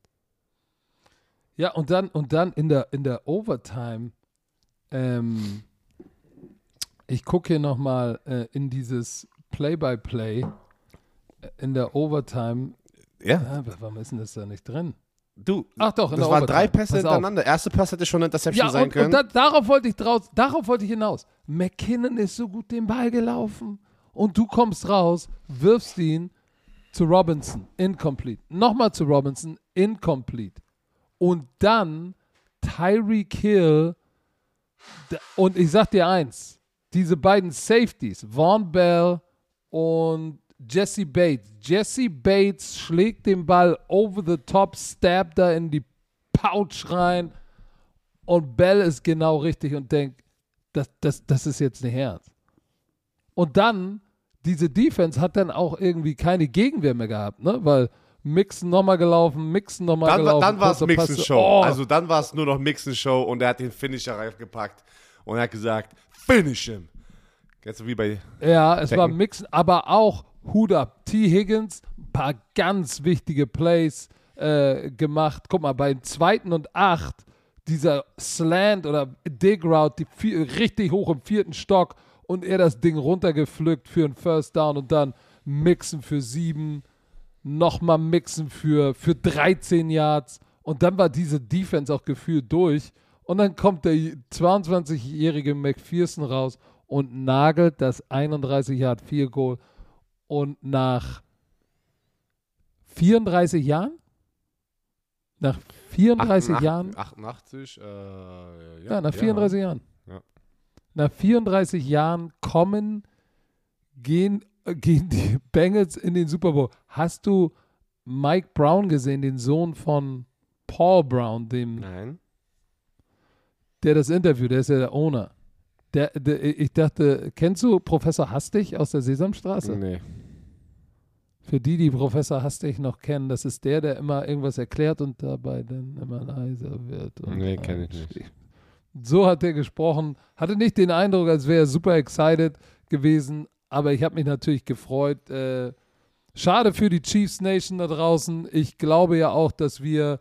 Ja, und dann, und dann in der, in der Overtime, ähm, ich gucke hier nochmal äh, in dieses Play-by-Play, äh, in der Overtime, Ja. ah, warum ist denn das da nicht drin? Du, Ach doch, in das der waren Overtime. drei Pässe Pass auf. hintereinander. Erste Pass hätte schon eine Interception Ja, sein und, können. und da, darauf wollte ich draus, darauf wollte ich hinaus. McKinnon ist so gut den Ball gelaufen und du kommst raus, wirfst ihn zu Robinson, incomplete. Nochmal zu Robinson, incomplete. Und dann Tyreek Hill und ich sag dir eins, diese beiden Safeties, Vaughn Bell und Jesse Bates. Jesse Bates schlägt den Ball over the top, stabbt da in die Pouch rein und Bell ist genau richtig und denkt, das, das, das ist jetzt nicht ernst. Und dann, diese Defense hat dann auch irgendwie keine Gegenwehr mehr gehabt, ne? Weil Mixon nochmal gelaufen, Mixon nochmal Dann, gelaufen. dann war es Pass- Show. Oh, Also dann war es nur noch Mixon Show und er hat den Finisher reingepackt und er hat gesagt, finish him. Jetzt wie bei Ja, es war Decken. Mixen, aber auch Hut ab. T. Higgins, ein paar ganz wichtige Plays äh, gemacht. Guck mal, bei zweiten und acht, dieser Slant oder Dig Route, die richtig hoch im vierten Stock und er das Ding runtergepflückt für einen First Down und dann Mixen für sieben, nochmal Mixen für, für 13 Yards und dann war diese Defense auch gefühlt durch und dann kommt der 22-jährige McPherson raus und nagelt das 31 Yard Field Goal und nach 34 Jahren? Nach 34 Jahren? 88, äh, ja, Ja, nach 34 Jahren. Ja. Nach 34 Jahren kommen, gehen, äh, gehen die Bengals in den Super Bowl. Hast du Mike Brown gesehen, den Sohn von Paul Brown, dem, Nein. Der das Interview, der ist ja der Owner. Der, der, ich dachte, kennst du Professor Hastig aus der Sesamstraße? Nee. Für die, die Professor Hastig noch kennen, das ist der, der immer irgendwas erklärt und dabei dann immer leiser wird. Nee, kenn ich nicht. So hat er gesprochen. Hatte nicht den Eindruck, als wäre er super excited gewesen, aber ich habe mich natürlich gefreut. Äh, schade für die Chiefs Nation da draußen. Ich glaube ja auch, dass wir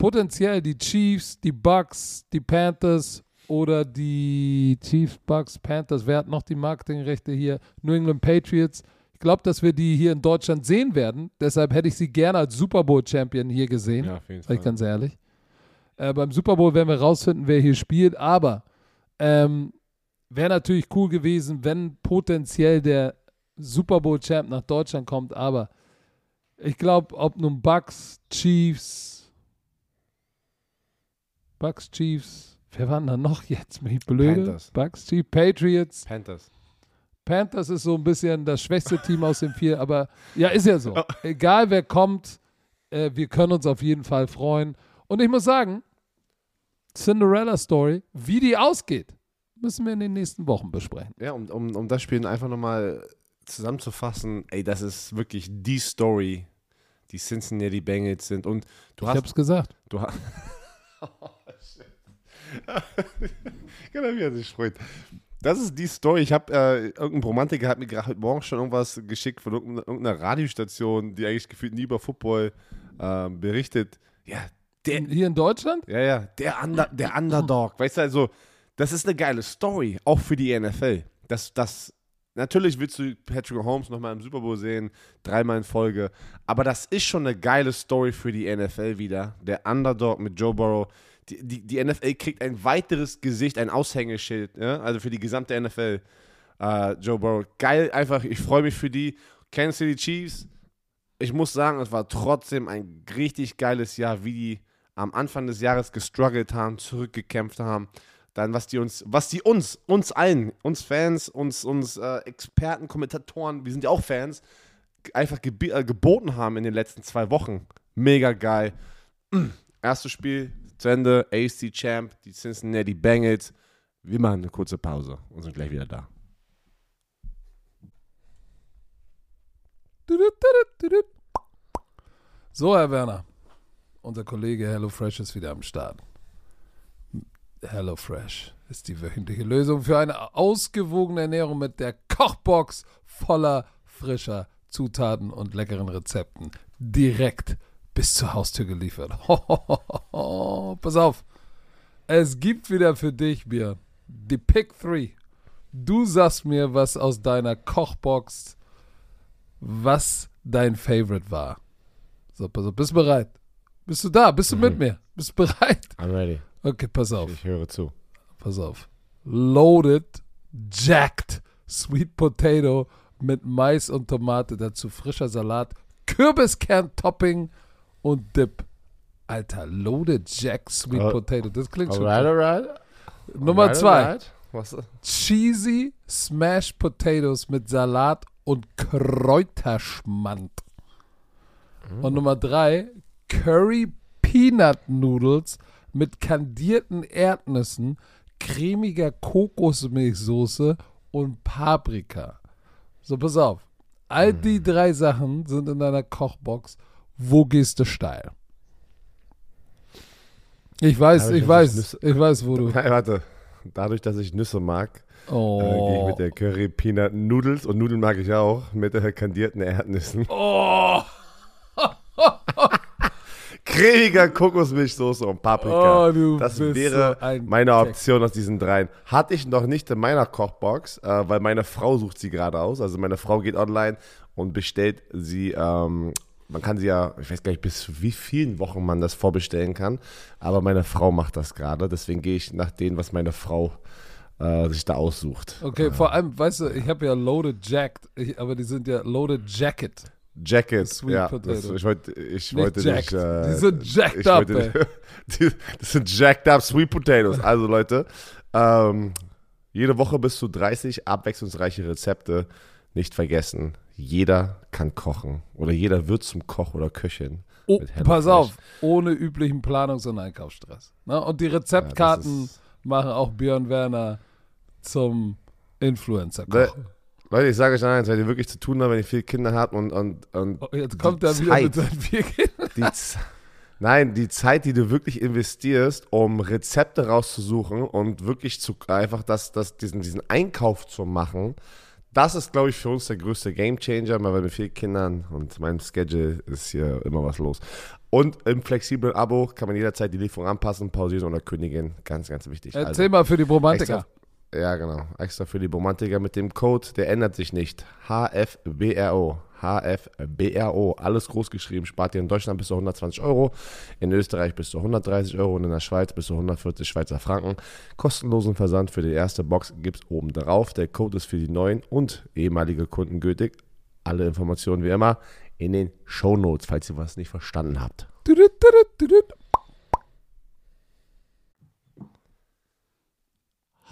potenziell die Chiefs, die Bucks, die Panthers oder die Chiefs, Bucks, Panthers, wer hat noch die Marketingrechte hier? New England Patriots. Ich glaube, dass wir die hier in Deutschland sehen werden. Deshalb hätte ich sie gerne als Super Bowl Champion hier gesehen. Ja, auf jeden Sag ich Fall. ganz ehrlich. Äh, beim Super Bowl werden wir rausfinden, wer hier spielt. Aber ähm, wäre natürlich cool gewesen, wenn potenziell der Super Bowl Champ nach Deutschland kommt. Aber ich glaube, ob nun Bucks, Chiefs, Bucks, Chiefs, wer waren da noch jetzt? Bin ich blöde? Panthers. Bucks, Chiefs, Patriots. Panthers. Panthers ist so ein bisschen das schwächste Team aus den vier, aber ja, ist ja so. <laughs> Egal wer kommt, äh, wir können uns auf jeden Fall freuen. Und ich muss sagen, Cinderella Story, wie die ausgeht, müssen wir in den nächsten Wochen besprechen. Ja, um, um, um das Spiel einfach nochmal zusammenzufassen, ey, das ist wirklich die Story, die Cincinnati Bengals sind. Und du Ich hast. hab's gesagt. Du hast. <laughs> <laughs> genau, wie er sich freut. Das ist die Story. Ich habe, äh, irgendein Romantiker hat mir gerade heute Morgen schon irgendwas geschickt von irgendeiner, Radiostation, die eigentlich gefühlt nie über Football ähm, berichtet. Ja, der, Hier in Deutschland? ja, ja, der, Under, der Underdog. Weißt du, also, das ist eine geile Story, auch für die NFL. Das, das, natürlich willst du Patrick Mahomes nochmal im Super Bowl sehen, dreimal in Folge, aber das ist schon eine geile Story für die NFL wieder. Der Underdog mit Joe Burrow. Die, die, die NFL kriegt ein weiteres Gesicht, ein Aushängeschild, ja? also für die gesamte NFL. Äh, Joe Burrow, geil, einfach, ich freue mich für die. Kansas City Chiefs, ich muss sagen, es war trotzdem ein richtig geiles Jahr, wie die am Anfang des Jahres gestruggelt haben, zurückgekämpft haben. Dann, was die uns, was die uns, uns allen, uns Fans, uns, uns äh, Experten, Kommentatoren, wir sind ja auch Fans, einfach gebi- äh, geboten haben in den letzten zwei Wochen. Mega geil. Erstes Spiel zu Ende, AFC Champ, die Cincinnati Bengals. Wir machen eine kurze Pause und sind gleich wieder da. So, Herr Werner. Unser Kollege HelloFresh ist wieder am Start. HelloFresh ist die wöchentliche Lösung für eine ausgewogene Ernährung mit der Kochbox voller frischer Zutaten und leckeren Rezepten. Direkt bis zur Haustür geliefert. <laughs> Pass auf. Es gibt wieder für dich, Björn, die Pick 3. Du sagst mir, was aus deiner Kochbox, was dein Favorite war. So, pass auf, bist du bereit? Bist du da? Bist du mit mir? Bist du bereit? I'm ready. Okay, pass auf, Ich höre zu. pass auf. Loaded, jacked, sweet potato mit Mais und Tomate, dazu frischer Salat, Kürbiskern-Topping und Dip. Alter, loaded, jacked, sweet Oh. potato. Das klingt schon. Alright, alright. Nummer Alright, zwei. alright. Was? cheesy Smashed Potatoes mit Salat und Kräuterschmand. Und Nummer drei, Curry Peanut Noodles mit kandierten Erdnüssen, cremiger Kokosmilchsoße und Paprika. So, pass auf. All die drei Sachen sind in deiner Kochbox. Wo gehst du steil? Ich weiß, Dadurch, ich weiß, ich Nüsse- ich weiß, wo du. <laughs> Nein, warte. Dadurch, dass ich Nüsse mag, äh, gehe ich Oh. mit der Curry Peanut Noodles und Nudeln mag ich auch mit der kandierten Erdnüssen. Oh. <laughs> Cremiger Kokosmilchsoße und Paprika. Oh, das wäre so ein meine. Option aus diesen dreien. Hatte ich noch nicht in meiner Kochbox, äh, weil meine Frau sucht sie gerade aus. Also meine Frau geht online und bestellt sie. Ähm, man kann sie ja, ich weiß gar nicht, bis wie vielen Wochen man das vorbestellen kann. Aber meine Frau macht das gerade. Deswegen gehe ich nach dem, was meine Frau äh, sich da aussucht. Okay, vor allem, weißt du, ich habe ja Loaded Jacked, ich, aber die sind ja Loaded Jacket. Jacket, Sweet ja. Das, ich wollte, ich Nicht wollte jacked. nicht. Äh, Die sind jacked ich up, wollte, <laughs> die, das sind jacked up Sweet Potatoes. Also Leute, ähm, jede Woche bis zu 30 abwechslungsreiche Rezepte. Nicht vergessen, jeder kann kochen oder jeder wird zum Koch oder Köchin. Oh, pass auf, ohne üblichen Planungs- und Einkaufsstress. Ne? Und die Rezeptkarten ist- machen auch Björn Werner zum Influencer. Ne, -Koch. Leute, ich sage euch eins, wenn ihr wirklich zu tun habt, wenn ihr viele Kinder habt und, und, und Oh, jetzt kommt er wieder mit seinen vier Kindern. die Nein, die Zeit, die du wirklich investierst, um Rezepte rauszusuchen und wirklich zu einfach das, das, diesen, diesen Einkauf zu machen, das ist, glaube ich, für uns der größte Gamechanger, weil mit vielen Kindern und meinem Schedule ist hier immer was los. Und im flexiblen Abo kann man jederzeit die Lieferung anpassen, pausieren oder kündigen. Ganz, ganz wichtig. Erzähl Also, mal für die Romantiker. extra, ja, genau. Extra für die Romantiker mit dem Code, der ändert sich nicht. HFBRO. HFBRO. Alles groß geschrieben. Spart ihr in Deutschland bis zu 120 Euro, in Österreich bis zu 130 Euro und in der Schweiz bis zu 140 Schweizer Franken. Kostenlosen Versand für die erste Box gibt es oben drauf. Der Code ist für die neuen und ehemalige Kunden gültig. Alle Informationen wie immer in den Show Notes, falls ihr was nicht verstanden habt.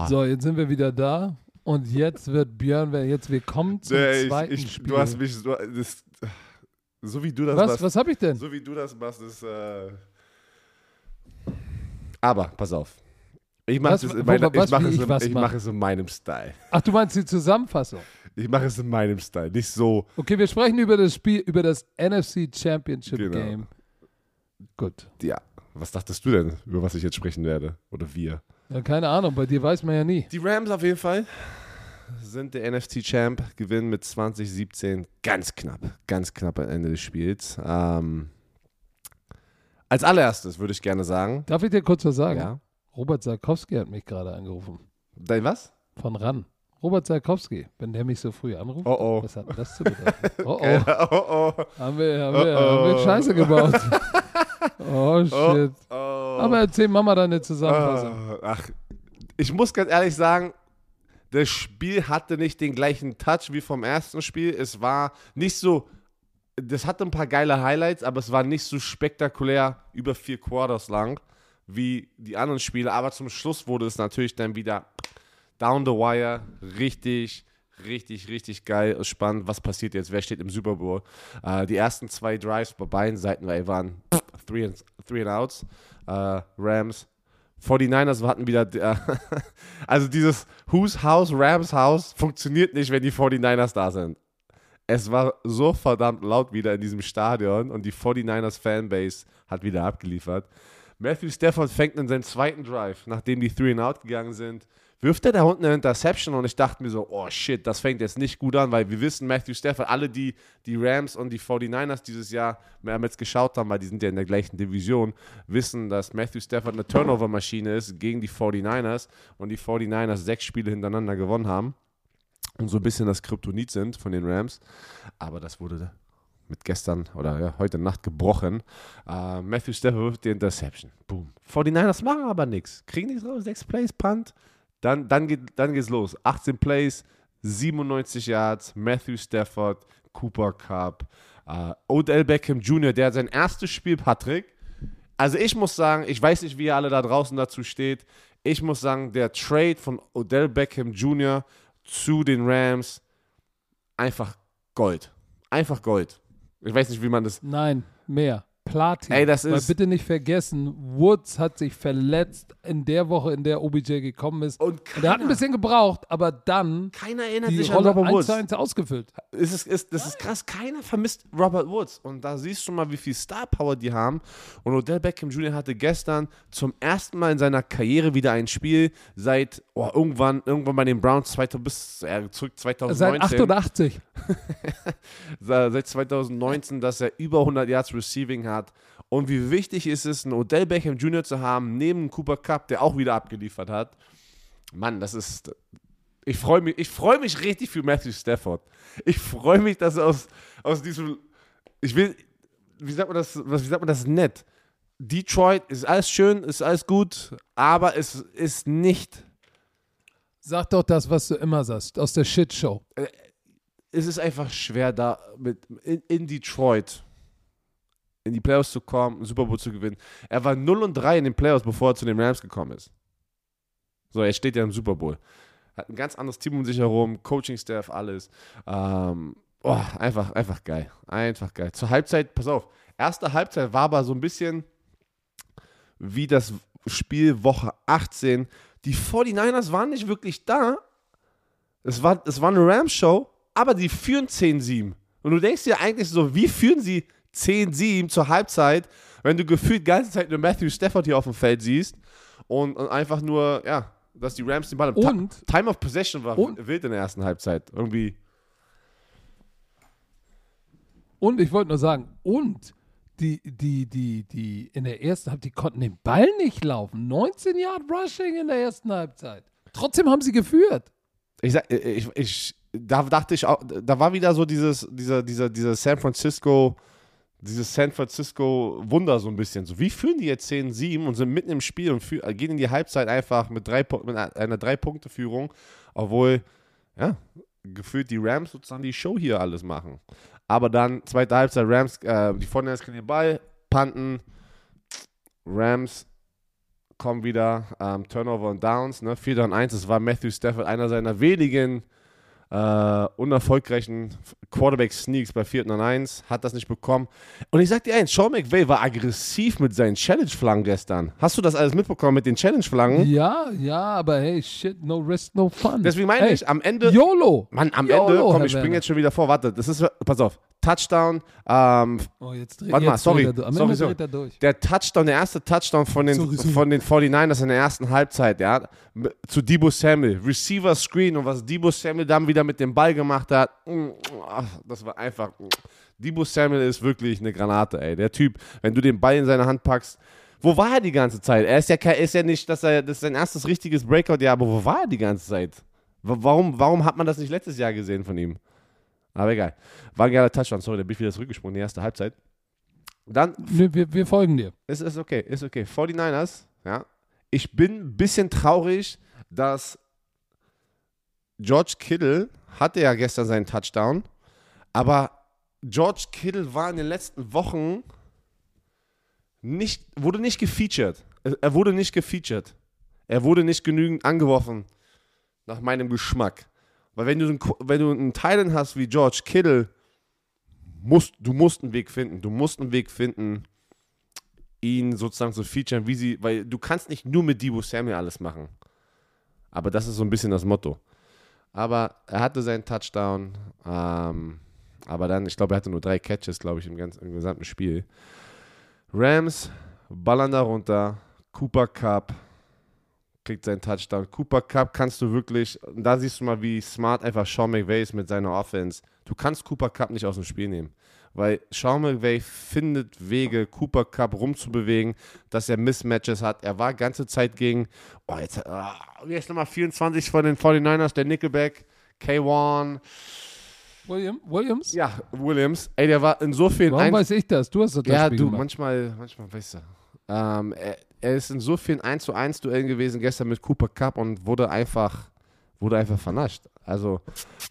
So, jetzt sind wir wieder da. Und jetzt wird Björn, jetzt wir kommen zum Nee, ich, zweiten ich, Spiel. du hast mich, du, das, so wie du das was, machst, was habe ich denn? so wie du das machst, ist. Äh aber pass auf, ich mache es, in wo- meiner- was, ich mach es, ich in- was ich mach? mach es in meinem Style. Ach, du meinst die Zusammenfassung? Ich mache es in meinem Style, nicht so. Okay, wir sprechen über das Spiel, über das NFC Championship Genau. Game. Gut. Ja, was dachtest du denn, über was ich jetzt sprechen werde oder wir? Ja, keine Ahnung, bei dir weiß man ja nie. Die Rams auf jeden Fall sind der NFC Champ, gewinnen mit 2017 ganz knapp, ganz knapp am Ende des Spiels. Ähm, als allererstes würde ich gerne sagen, Darf ich dir kurz was sagen? ja, Robert Sarkowski hat mich gerade angerufen. dein was? Von RAN. Robert Sarkowski, wenn der mich so früh anruft. Oh oh. Was hat denn das zu bedeuten? <laughs> Oh oh. oh oh. Haben wir, haben Oh, wir, oh. haben wir Scheiße gebaut. <laughs> oh shit. Oh. Aber erzähl Mama deine Zusammenfassung. Ah, Ach, ich muss ganz ehrlich sagen, das Spiel hatte nicht den gleichen Touch wie vom ersten Spiel. Es war nicht so, das hatte ein paar geile Highlights, aber es war nicht so spektakulär über vier Quarters lang wie die anderen Spiele. Aber zum Schluss wurde es natürlich dann wieder down the wire, richtig, richtig, richtig geil, spannend. Was passiert jetzt? Wer steht im Super Bowl? Äh, die ersten zwei Drives bei beiden Seiten waren three and, three and outs. Äh, Rams. 49ers hatten wieder, äh, <laughs> also dieses Whose House, Rams House funktioniert nicht, wenn die 49ers da sind. Es war so verdammt laut wieder in diesem Stadion und die 49ers Fanbase hat wieder abgeliefert. Matthew Stafford fängt in seinen zweiten Drive, nachdem die Three and Out gegangen sind, wirft er da unten eine Interception und ich dachte mir so, oh shit, das fängt jetzt nicht gut an, weil wir wissen, Matthew Stafford, alle die die Rams und die 49ers dieses Jahr wir jetzt geschaut haben, weil die sind ja in der gleichen Division, wissen, dass Matthew Stafford eine Turnover-Maschine ist gegen die 49ers und die 49ers sechs Spiele hintereinander gewonnen haben und so ein bisschen das Kryptonit sind von den Rams. Aber das wurde mit gestern oder ja, heute Nacht gebrochen. Äh, Matthew Stafford wirft die Interception. Boom. 49ers machen aber nichts. Kriegen nichts raus. Sechs Plays, Punt. Dann, dann, geht, dann geht's los. 18 Plays, 97 Yards. Matthew Stafford, Cooper Cup. Äh, Odell Beckham Jr., der hat sein erstes Spiel, Patrick. Also ich muss sagen, ich weiß nicht, wie ihr alle da draußen dazu steht. Ich muss sagen, der Trade von Odell Beckham Jr. zu den Rams, einfach Gold. Einfach Gold. Ich weiß nicht, wie man das. Nein, mehr. Platin. Ey, das Weil ist- bitte nicht vergessen, Woods hat sich verletzt in der Woche, in der OBJ gekommen ist. Und Und er hat ein bisschen gebraucht, aber dann keiner erinnert sich an Rolle Robert 1 Woods. zu 1 ausgefüllt. Es ist, ist, das ist krass, keiner vermisst Robert Woods. Und da siehst du schon mal, wie viel Star Power die haben. Und Odell Beckham Jr. hatte gestern zum ersten Mal in seiner Karriere wieder ein Spiel seit oh, irgendwann, irgendwann bei den Browns 2000, bis äh, zurück 2019. Seit 88. <laughs> Sa- seit 2019, dass er über 100 Yards Receiving hat. Und wie wichtig ist es, einen Odell Beckham Jr. zu haben, neben Cooper Cup, der auch wieder abgeliefert hat. Mann, das ist. Ich freue mich, ich freue mich richtig für Matthew Stafford. Ich freue mich, dass er aus, aus diesem. Ich will. Wie sagt man das? Was, wie sagt man das nett? Detroit ist alles schön, ist alles gut, aber es ist nicht. Sag doch das, was du immer sagst, aus der Shitshow. es ist einfach schwer, da mit in, in Detroit in die Playoffs zu kommen, einen Super Bowl zu gewinnen. Er war 0 und 3 in den Playoffs, bevor er zu den Rams gekommen ist. So, er steht ja im Super Bowl. Hat ein ganz anderes Team um sich herum, Coaching-Staff, alles. Ähm, oh, einfach, einfach geil. Einfach geil. Zur Halbzeit, pass auf, erste Halbzeit war aber so ein bisschen wie das Spiel Woche 18. Die 49ers waren nicht wirklich da. Es war, es war eine Rams-Show, aber die führen 10-7. Und du denkst dir eigentlich so, wie führen sie 10-7 zur Halbzeit, wenn du gefühlt die ganze Zeit nur Matthew Stafford hier auf dem Feld siehst und, und einfach nur, ja, dass die Rams den Ball haben. Time of Possession war Und- wild in der ersten Halbzeit. Irgendwie. Und ich wollte nur sagen, und die, die, die, die in der ersten Halbzeit, die konnten den Ball nicht laufen. 19 Yard Rushing in der ersten Halbzeit. Trotzdem haben sie geführt. Ich sag, ich, ich, da dachte ich auch, da war wieder so dieses, dieser, dieser, dieser San Francisco, dieses San Francisco Wunder so ein bisschen. So, wie führen die jetzt 10-7 und sind mitten im Spiel und führ, gehen in die Halbzeit einfach mit, drei, mit einer Drei-Punkte-Führung, obwohl, ja, gefühlt die Rams sozusagen die Show hier alles machen. Aber dann, zweite Halbzeit, Rams, äh, die Fortiners kriegen den Ball, panten, Rams kommen wieder, ähm, Turnover und Downs, ne? 4 und 1, das war Matthew Stafford, einer seiner wenigen äh, unerfolgreichen Quarterback-Sneaks bei 4 und 1, hat das nicht bekommen. Und ich sag dir eins, Sean McVay war aggressiv mit seinen Challenge-Flaggen gestern. Hast du das alles mitbekommen mit den Challenge-Flaggen? Ja, ja, aber hey, shit, no risk, no fun. Deswegen meine hey, ich, am Ende. YOLO. Mann, am YOLO, Ende, komm, ich springe jetzt schon wieder vor. Warte, das ist, pass auf, Touchdown, ähm, Oh, jetzt dreht Warte mal, jetzt sorry. dreht er Sorry, sorry. dreht durch. der Touchdown, der erste Touchdown von den, Sorry, sorry. Von den 49ers in der ersten Halbzeit, ja, zu Debo Samuel. Receiver Screen und was Debo Samuel dann wieder mit dem Ball gemacht hat, mm, das war einfach. mm. Debo Samuel ist wirklich eine Granate, ey. Der Typ, wenn du den Ball in seine Hand packst, wo war er die ganze Zeit? Er ist ja, kein- ist ja nicht, dass er, das ist sein erstes richtiges Breakout-Jahr, aber wo war er die ganze Zeit? Wa- Warum, warum hat man das nicht letztes Jahr gesehen von ihm? Aber egal. War ein geiler Touchdown, sorry, da bin ich wieder zurückgesprungen, die erste Halbzeit. Dann Nö, wir, wir folgen dir. es ist okay, ist okay. 49ers, ja. Ich bin ein bisschen traurig, dass George Kittle hatte ja gestern seinen Touchdown, aber George Kittle war in den letzten Wochen nicht, wurde nicht gefeatured. Er- Er wurde nicht gefeatured. Er wurde nicht genügend angeworfen, nach meinem Geschmack. Weil wenn du, wenn du einen Thailand hast wie George Kittle, musst, du musst einen Weg finden. Du musst einen Weg finden, ihn sozusagen zu featuren, wie sie, weil du kannst nicht nur mit Debo Samuel alles machen. Aber das ist so ein bisschen das Motto. Aber er hatte seinen Touchdown, ähm, aber dann, ich glaube, er hatte nur drei Catches, glaube ich, im, ganzen, im gesamten Spiel. Rams ballern da runter, Cooper Cup kriegt seinen Touchdown. Cooper Cup kannst du wirklich, da siehst du mal, wie smart einfach Sean McVay ist mit seiner Offense. Du kannst Cooper Cup nicht aus dem Spiel nehmen. Weil Sean McVay findet Wege, Cooper Cup rumzubewegen, dass er Mismatches hat. Er war ganze Zeit gegen, oh, jetzt, ah, jetzt Nummer 24 von den 49ers, der Nickelback, K1, William, Williams? ja, Williams. Ey, der war in so vielen Warum weiß ich das? Du hast das ja, Spiel du, gemacht. manchmal, manchmal weißt du. Ähm, er, er ist in so vielen 1 zu 1 Duellen gewesen gestern mit Cooper Cup und wurde einfach, wurde einfach vernascht. Also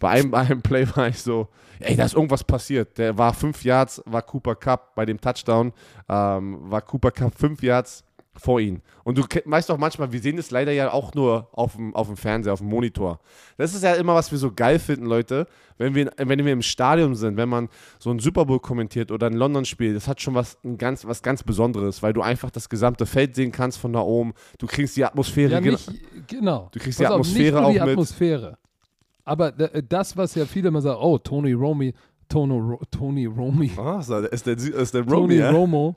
bei einem, <laughs> bei einem Play war ich so, ey, da ist irgendwas passiert. Der war fünf Yards, war Cooper Cup bei dem Touchdown, ähm, war Cooper Cup fünf Yards vor ihm. Und du weißt doch manchmal, wir sehen es leider ja auch nur auf dem, auf dem Fernseher, auf dem Monitor. Das ist ja immer, was wir so geil finden, Leute, wenn wir, wenn wir im Stadion sind, wenn man so einen Super Bowl kommentiert oder ein London-Spiel, das hat schon was, ein ganz, was ganz Besonderes, weil du einfach das gesamte Feld sehen kannst von da oben. Du kriegst die Atmosphäre. Ja, nicht, genau. Du kriegst Pass die auf, Atmosphäre nicht nur die auch mit. Atmosphäre. Aber d- das, was ja viele immer sagen, oh, Tony Romy, Tono, Tony Romy, Ah, ist der, ist der, ist der Tony Romy, ja? Romo,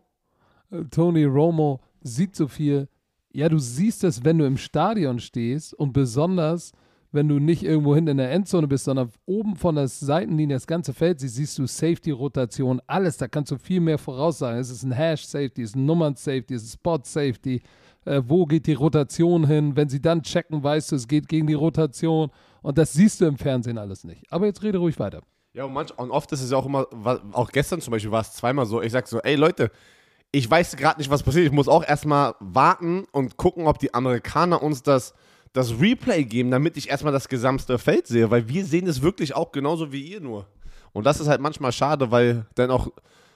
Tony Romo sieht so viel. Ja, du siehst es, wenn du im Stadion stehst und besonders, wenn du nicht irgendwo hinten in der Endzone bist, sondern oben von der Seitenlinie das ganze Feld siehst, siehst du Safety-Rotation, alles, da kannst du viel mehr voraussagen. Es ist ein Hash-Safety, es ist ein Nummern-Safety, es ist Spot-Safety. Äh, wo geht die Rotation hin? Wenn sie dann checken, weißt du, es geht gegen die Rotation. Und das siehst du im Fernsehen alles nicht. Aber jetzt rede ruhig weiter. Ja, und, manch, und oft ist es ja auch immer, auch gestern zum Beispiel war es zweimal so, ich sag so, ey Leute, ich weiß gerade nicht, was passiert. Ich muss auch erstmal warten und gucken, ob die Amerikaner uns das, das Replay geben, damit ich erstmal das gesamte Feld sehe, weil wir sehen es wirklich auch genauso wie ihr nur. Und das ist halt manchmal schade, weil dann auch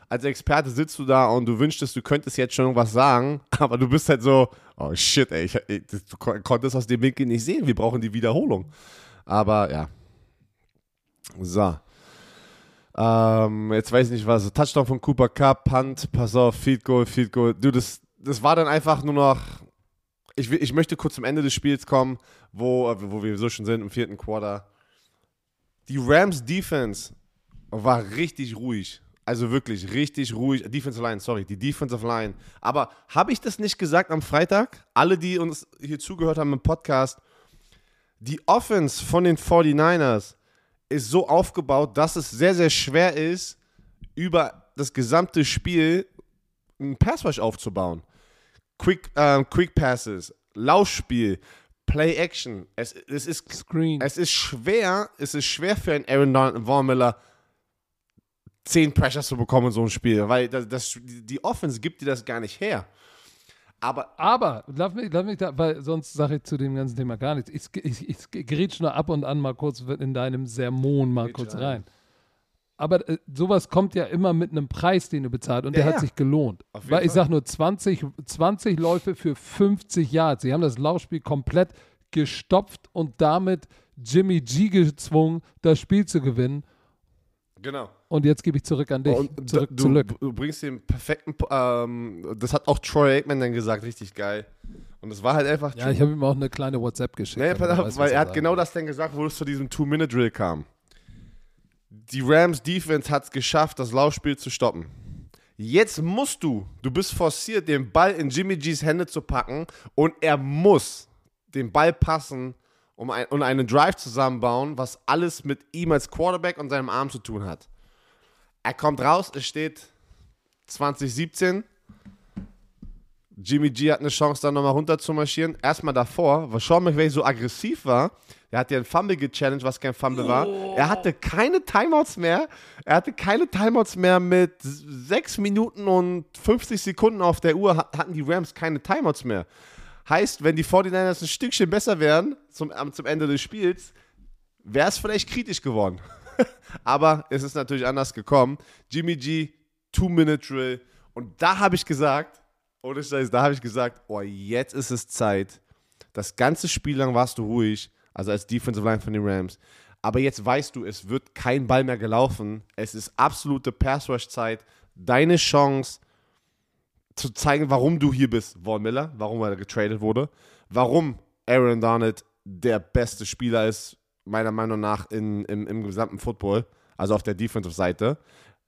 als Experte sitzt du da und du wünschtest, du könntest jetzt schon irgendwas sagen, <laughs> aber du bist halt so, oh shit, ey, ich, ich, du kon- konntest aus dem Winkel nicht sehen, wir brauchen die Wiederholung. Aber ja. So. Ähm, jetzt weiß ich nicht was. Touchdown von Cooper Cup, Punt, pass auf, Field Goal, Field Goal. Du, das, das war dann einfach nur noch. Ich, ich möchte kurz zum Ende des Spiels kommen, wo, äh, wo wir so schon sind im vierten Quarter. Die Rams Defense war richtig ruhig. Also wirklich richtig ruhig. Defensive Line, sorry, die Defensive Line. Aber habe ich das nicht gesagt am Freitag? Alle, die uns hier zugehört haben im Podcast, die Offense von den 49ers ist so aufgebaut, dass es sehr, sehr schwer ist, über das gesamte Spiel einen Passwash aufzubauen. Quick, ähm, Quick Passes, Laufspiel, Play Action. Es, es, ist, Screen. es ist schwer, es ist schwer für einen Aaron Donald Von Miller 10 Pressures zu bekommen in so einem Spiel, weil das, das, die Offense gibt dir das gar nicht her. Aber Aber, lass mich, lass mich da, weil sonst sage ich zu dem ganzen Thema gar nichts. Ich, ich, ich grätsch nur ab und an mal kurz in deinem Sermon mal kurz rein. rein. Aber äh, sowas kommt ja immer mit einem Preis, den du bezahlt. Und Ja, der ja. hat sich gelohnt. Weil ich sage nur 20, 20 Läufe für 50 Yards. Sie haben das Laufspiel komplett gestopft und damit Jimmy G gezwungen, das Spiel zu gewinnen. genau. Und jetzt gebe ich zurück an dich. Und zurück du, zu Lück. du bringst den perfekten, ähm, das hat auch Troy Aikman dann gesagt, richtig geil. Und es war halt einfach Ja, ich habe ihm auch eine kleine WhatsApp geschickt. Nee, damit pass auf, weiß, weil er hat genau das dann gesagt, wo es zu diesem Two-Minute-Drill kam. Die Rams Defense hat es geschafft, das Laufspiel zu stoppen. Jetzt musst du, du bist forciert, den Ball in Jimmy G's Hände zu packen und er muss den Ball passen um ein, und einen Drive zusammenbauen, was alles mit ihm als Quarterback und seinem Arm zu tun hat. Er kommt raus, es steht 2017. Jimmy G hat eine Chance, da nochmal runter zu marschieren. Erstmal davor, weil Sean McVay so aggressiv war, er hat ja einen Fumble gechallenged, was kein Fumble war. Er hatte keine Timeouts mehr. Er hatte keine Timeouts mehr mit 6 Minuten und 50 Sekunden auf der Uhr, ha- hatten die Rams keine Timeouts mehr. Heißt, wenn die 49ers ein Stückchen besser wären zum, zum Ende des Spiels, wäre es vielleicht kritisch geworden. <laughs> Aber es ist natürlich anders gekommen. Jimmy G, Two-Minute-Drill. Und da habe ich gesagt, ohne Scheiß, da habe ich gesagt, oh, jetzt ist es Zeit. Das ganze Spiel lang warst du ruhig, also als Defensive Line von den Rams. Aber jetzt weißt du, es wird kein Ball mehr gelaufen. Es ist absolute Pass-Rush-Zeit. Deine Chance zu zeigen, warum du hier bist, Von Miller, warum er getradet wurde, warum Aaron Donald der beste Spieler ist, meiner Meinung nach, in, im, im gesamten Football, also auf der Defensive-Seite.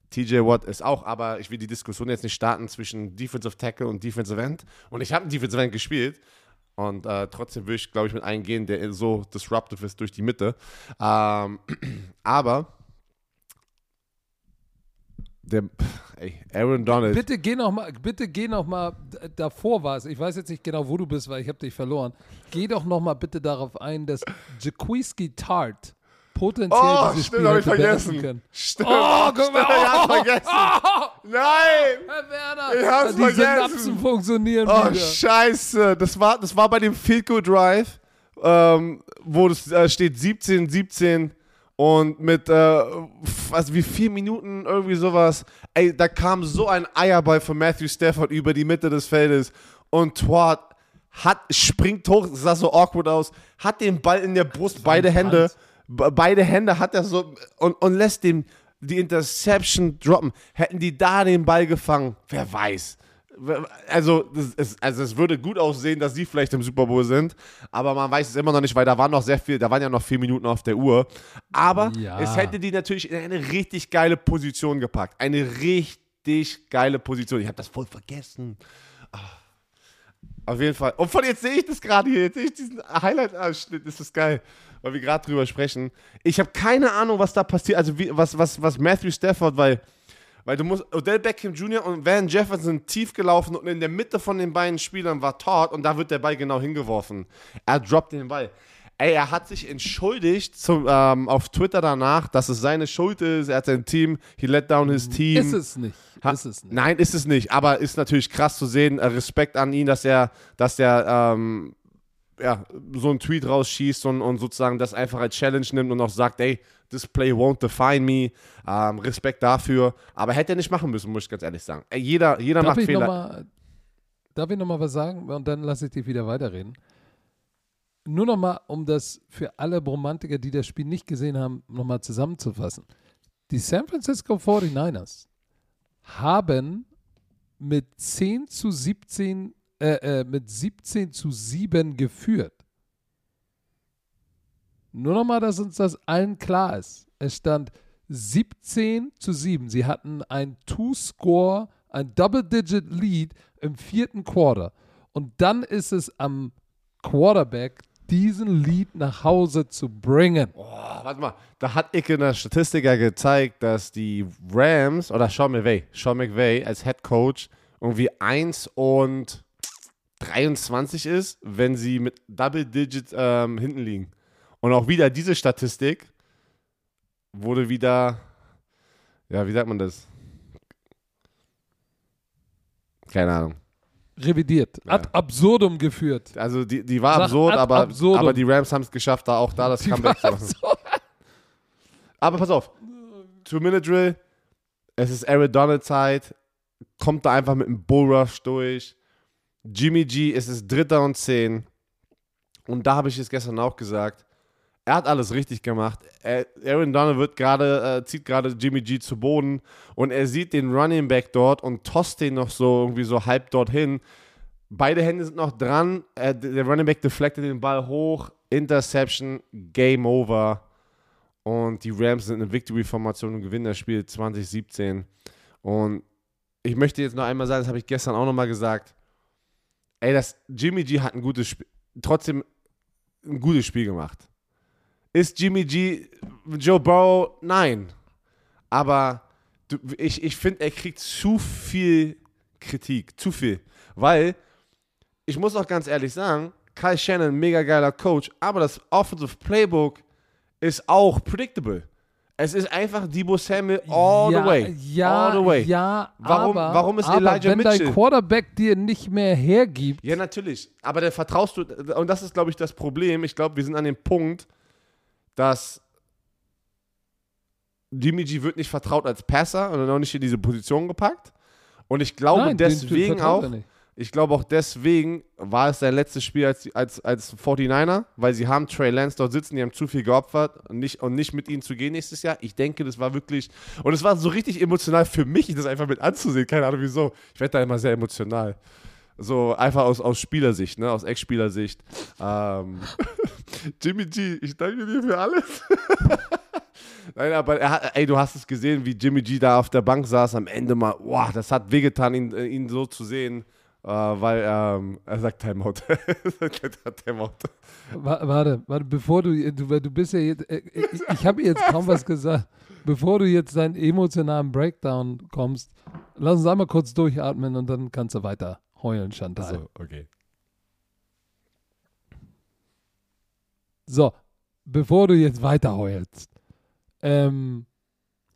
TJ Watt ist auch, aber ich will die Diskussion jetzt nicht starten zwischen Defensive Tackle und Defensive End. Und ich habe einen Defensive End gespielt. Und äh, trotzdem will ich, glaube ich, mit einem gehen, der so disruptive ist durch die Mitte. Ähm, <clears throat> aber der, ey, Aaron Donald. Bitte geh noch mal, bitte geh noch mal, davor war es, ich weiß jetzt nicht genau, wo du bist, weil ich habe dich verloren. Geh doch noch mal bitte darauf ein, dass Jaquiski Tart potenziell Oh, dieses stimmt, Spiel hätte vergessen. können. Stimmt. Oh, guck mal. ich hab's vergessen. <laughs> Nein! Herr Werner, Ich hab's die vergessen. Synapsen funktionieren Oh, wieder. scheiße. Das war, das war bei dem Field Goal Drive, ähm, wo es äh, steht 17, 17 und mit, äh, also wie vier Minuten, irgendwie sowas. Ey, da kam so ein Eierball von Matthew Stafford über die Mitte des Feldes und Twat hat, springt hoch, sah so awkward aus, hat den Ball in der Brust, beide Hände, beide Hände hat er so und, und lässt den, die Interception droppen. Hätten die da den Ball gefangen, wer weiß. Also das ist, also es würde gut aussehen, dass sie vielleicht im Super Bowl sind, aber man weiß es immer noch nicht, weil da waren noch sehr viel, da waren ja noch vier Minuten auf der Uhr. Aber Ja. es hätte die natürlich in eine richtig geile Position gepackt. Eine richtig geile Position. Ich habe das voll vergessen. Ah. Auf jeden Fall. Und von jetzt sehe ich das gerade hier. Jetzt sehe ich diesen Highlight-Ausschnitt. Das ist geil, weil wir gerade drüber sprechen. Ich habe keine Ahnung, was da passiert. Also, wie, was, was, was Matthew Stafford, weil, weil du musst. Odell Beckham Jr. und Van Jefferson sind tief gelaufen und in der Mitte von den beiden Spielern war Todd und da wird der Ball genau hingeworfen. Er droppt den Ball. Ey, er hat sich entschuldigt zum, ähm, auf Twitter danach, dass es seine Schuld ist. Er hat sein Team, he let down his team. Ist es nicht. Ha- Ist es nicht. Nein, ist es nicht. Aber ist natürlich krass zu sehen. Äh, Respekt an ihn, dass er, dass er ähm, ja, so einen Tweet rausschießt und, und sozusagen das einfach als Challenge nimmt und auch sagt, ey, this play won't define me. Ähm, Respekt dafür. Aber hätte er nicht machen müssen, muss ich ganz ehrlich sagen. Ey, jeder jeder Darf macht Fehler. mal, darf ich noch mal was sagen? Und dann lasse ich dich wieder weiterreden. Nur noch mal, um das für alle Romantiker, die das Spiel nicht gesehen haben, noch mal zusammenzufassen. Die San Francisco 49ers haben mit 10 zu 17, äh, äh, mit 17 zu 7 geführt. Nur noch mal, dass uns das allen klar ist. Es stand 17 zu 7. Sie hatten ein Two-Score, ein Double-Digit-Lead im vierten Quarter. Und dann ist es am Quarterback, diesen Lead nach Hause zu bringen. Oh, warte mal, da hat ich in der Statistik ja gezeigt, dass die Rams oder Sean McVay, Sean McVay als Head Coach irgendwie 1 und 23 ist, wenn sie mit Double Digit ähm, hinten liegen. Und auch wieder diese Statistik wurde wieder, ja, wie sagt man das? Keine Ahnung. Revidiert. Ja. Ad absurdum geführt. Also die, die war Sag absurd, aber, absurdum. aber die Rams haben es geschafft, da auch da das Die Comeback zu machen. Aber pass auf, Two-Minute-Drill, es ist Aaron Donald-Zeit, kommt da einfach mit einem Bullrush durch. Jimmy G, es ist Dritter und Zehn. Und da habe ich es gestern auch gesagt, er hat alles richtig gemacht. Aaron Donald wird gerade, äh, zieht gerade Jimmy G zu Boden und er sieht den Running Back dort und tost den noch so irgendwie so halb dorthin. Beide Hände sind noch dran. Äh, der Running Back deflectet den Ball hoch. Interception, Game Over. Und die Rams sind eine Victory-Formation und gewinnen das Spiel 2017. Und ich möchte jetzt noch einmal sagen, das habe ich gestern auch nochmal gesagt. Ey, das Jimmy G hat ein gutes Spiel, trotzdem ein gutes Spiel gemacht. Ist Jimmy G Joe Burrow? Nein. Aber du, ich, ich finde, er kriegt zu viel Kritik. Zu viel. Weil, ich muss auch ganz ehrlich sagen, Kyle Shannon, mega geiler Coach, aber das Offensive Playbook ist auch predictable. Es ist einfach Debo Samuel all ja, the way. Ja, all the way. ja, Warum- aber, warum ist aber Elijah wenn Mitchell- dein Quarterback dir nicht mehr hergibt, Ja, natürlich. Aber da vertraust du, und das ist, glaube ich, das Problem. Ich glaube, wir sind an dem Punkt, dass Jimmy G wird nicht vertraut als Passer und auch nicht in diese Position gepackt. Und ich glaube nein, deswegen auch. Ich glaube auch deswegen war es sein letztes Spiel als, als, als 49er, weil sie haben Trey Lance dort sitzen, die haben zu viel geopfert und nicht, und nicht mit ihnen zu gehen nächstes Jahr. Ich denke, das war wirklich, und es war so richtig emotional für mich, das einfach mit anzusehen. Keine Ahnung wieso. Ich werde da immer sehr emotional. So einfach aus, aus Spielersicht, ne? aus Ex-Spielersicht. Ähm, <laughs> Jimmy G, ich danke dir für alles. <laughs> Nein, aber er ey, du hast es gesehen, wie Jimmy G da auf der Bank saß, am Ende mal, wow, das hat wehgetan, ihn, äh, ihn so zu sehen, äh, weil ähm, er sagt Timeout. <laughs> Timeout. Wa- Warte, warte, bevor du, du, du bist ja jetzt, äh, äh, ich, ich habe jetzt kaum was gesagt. Bevor du jetzt deinen emotionalen Breakdown kommst, lass uns einmal kurz durchatmen und dann kannst du weiter heulen, Chantal. So, okay. So, bevor du jetzt weiter heulst, ähm,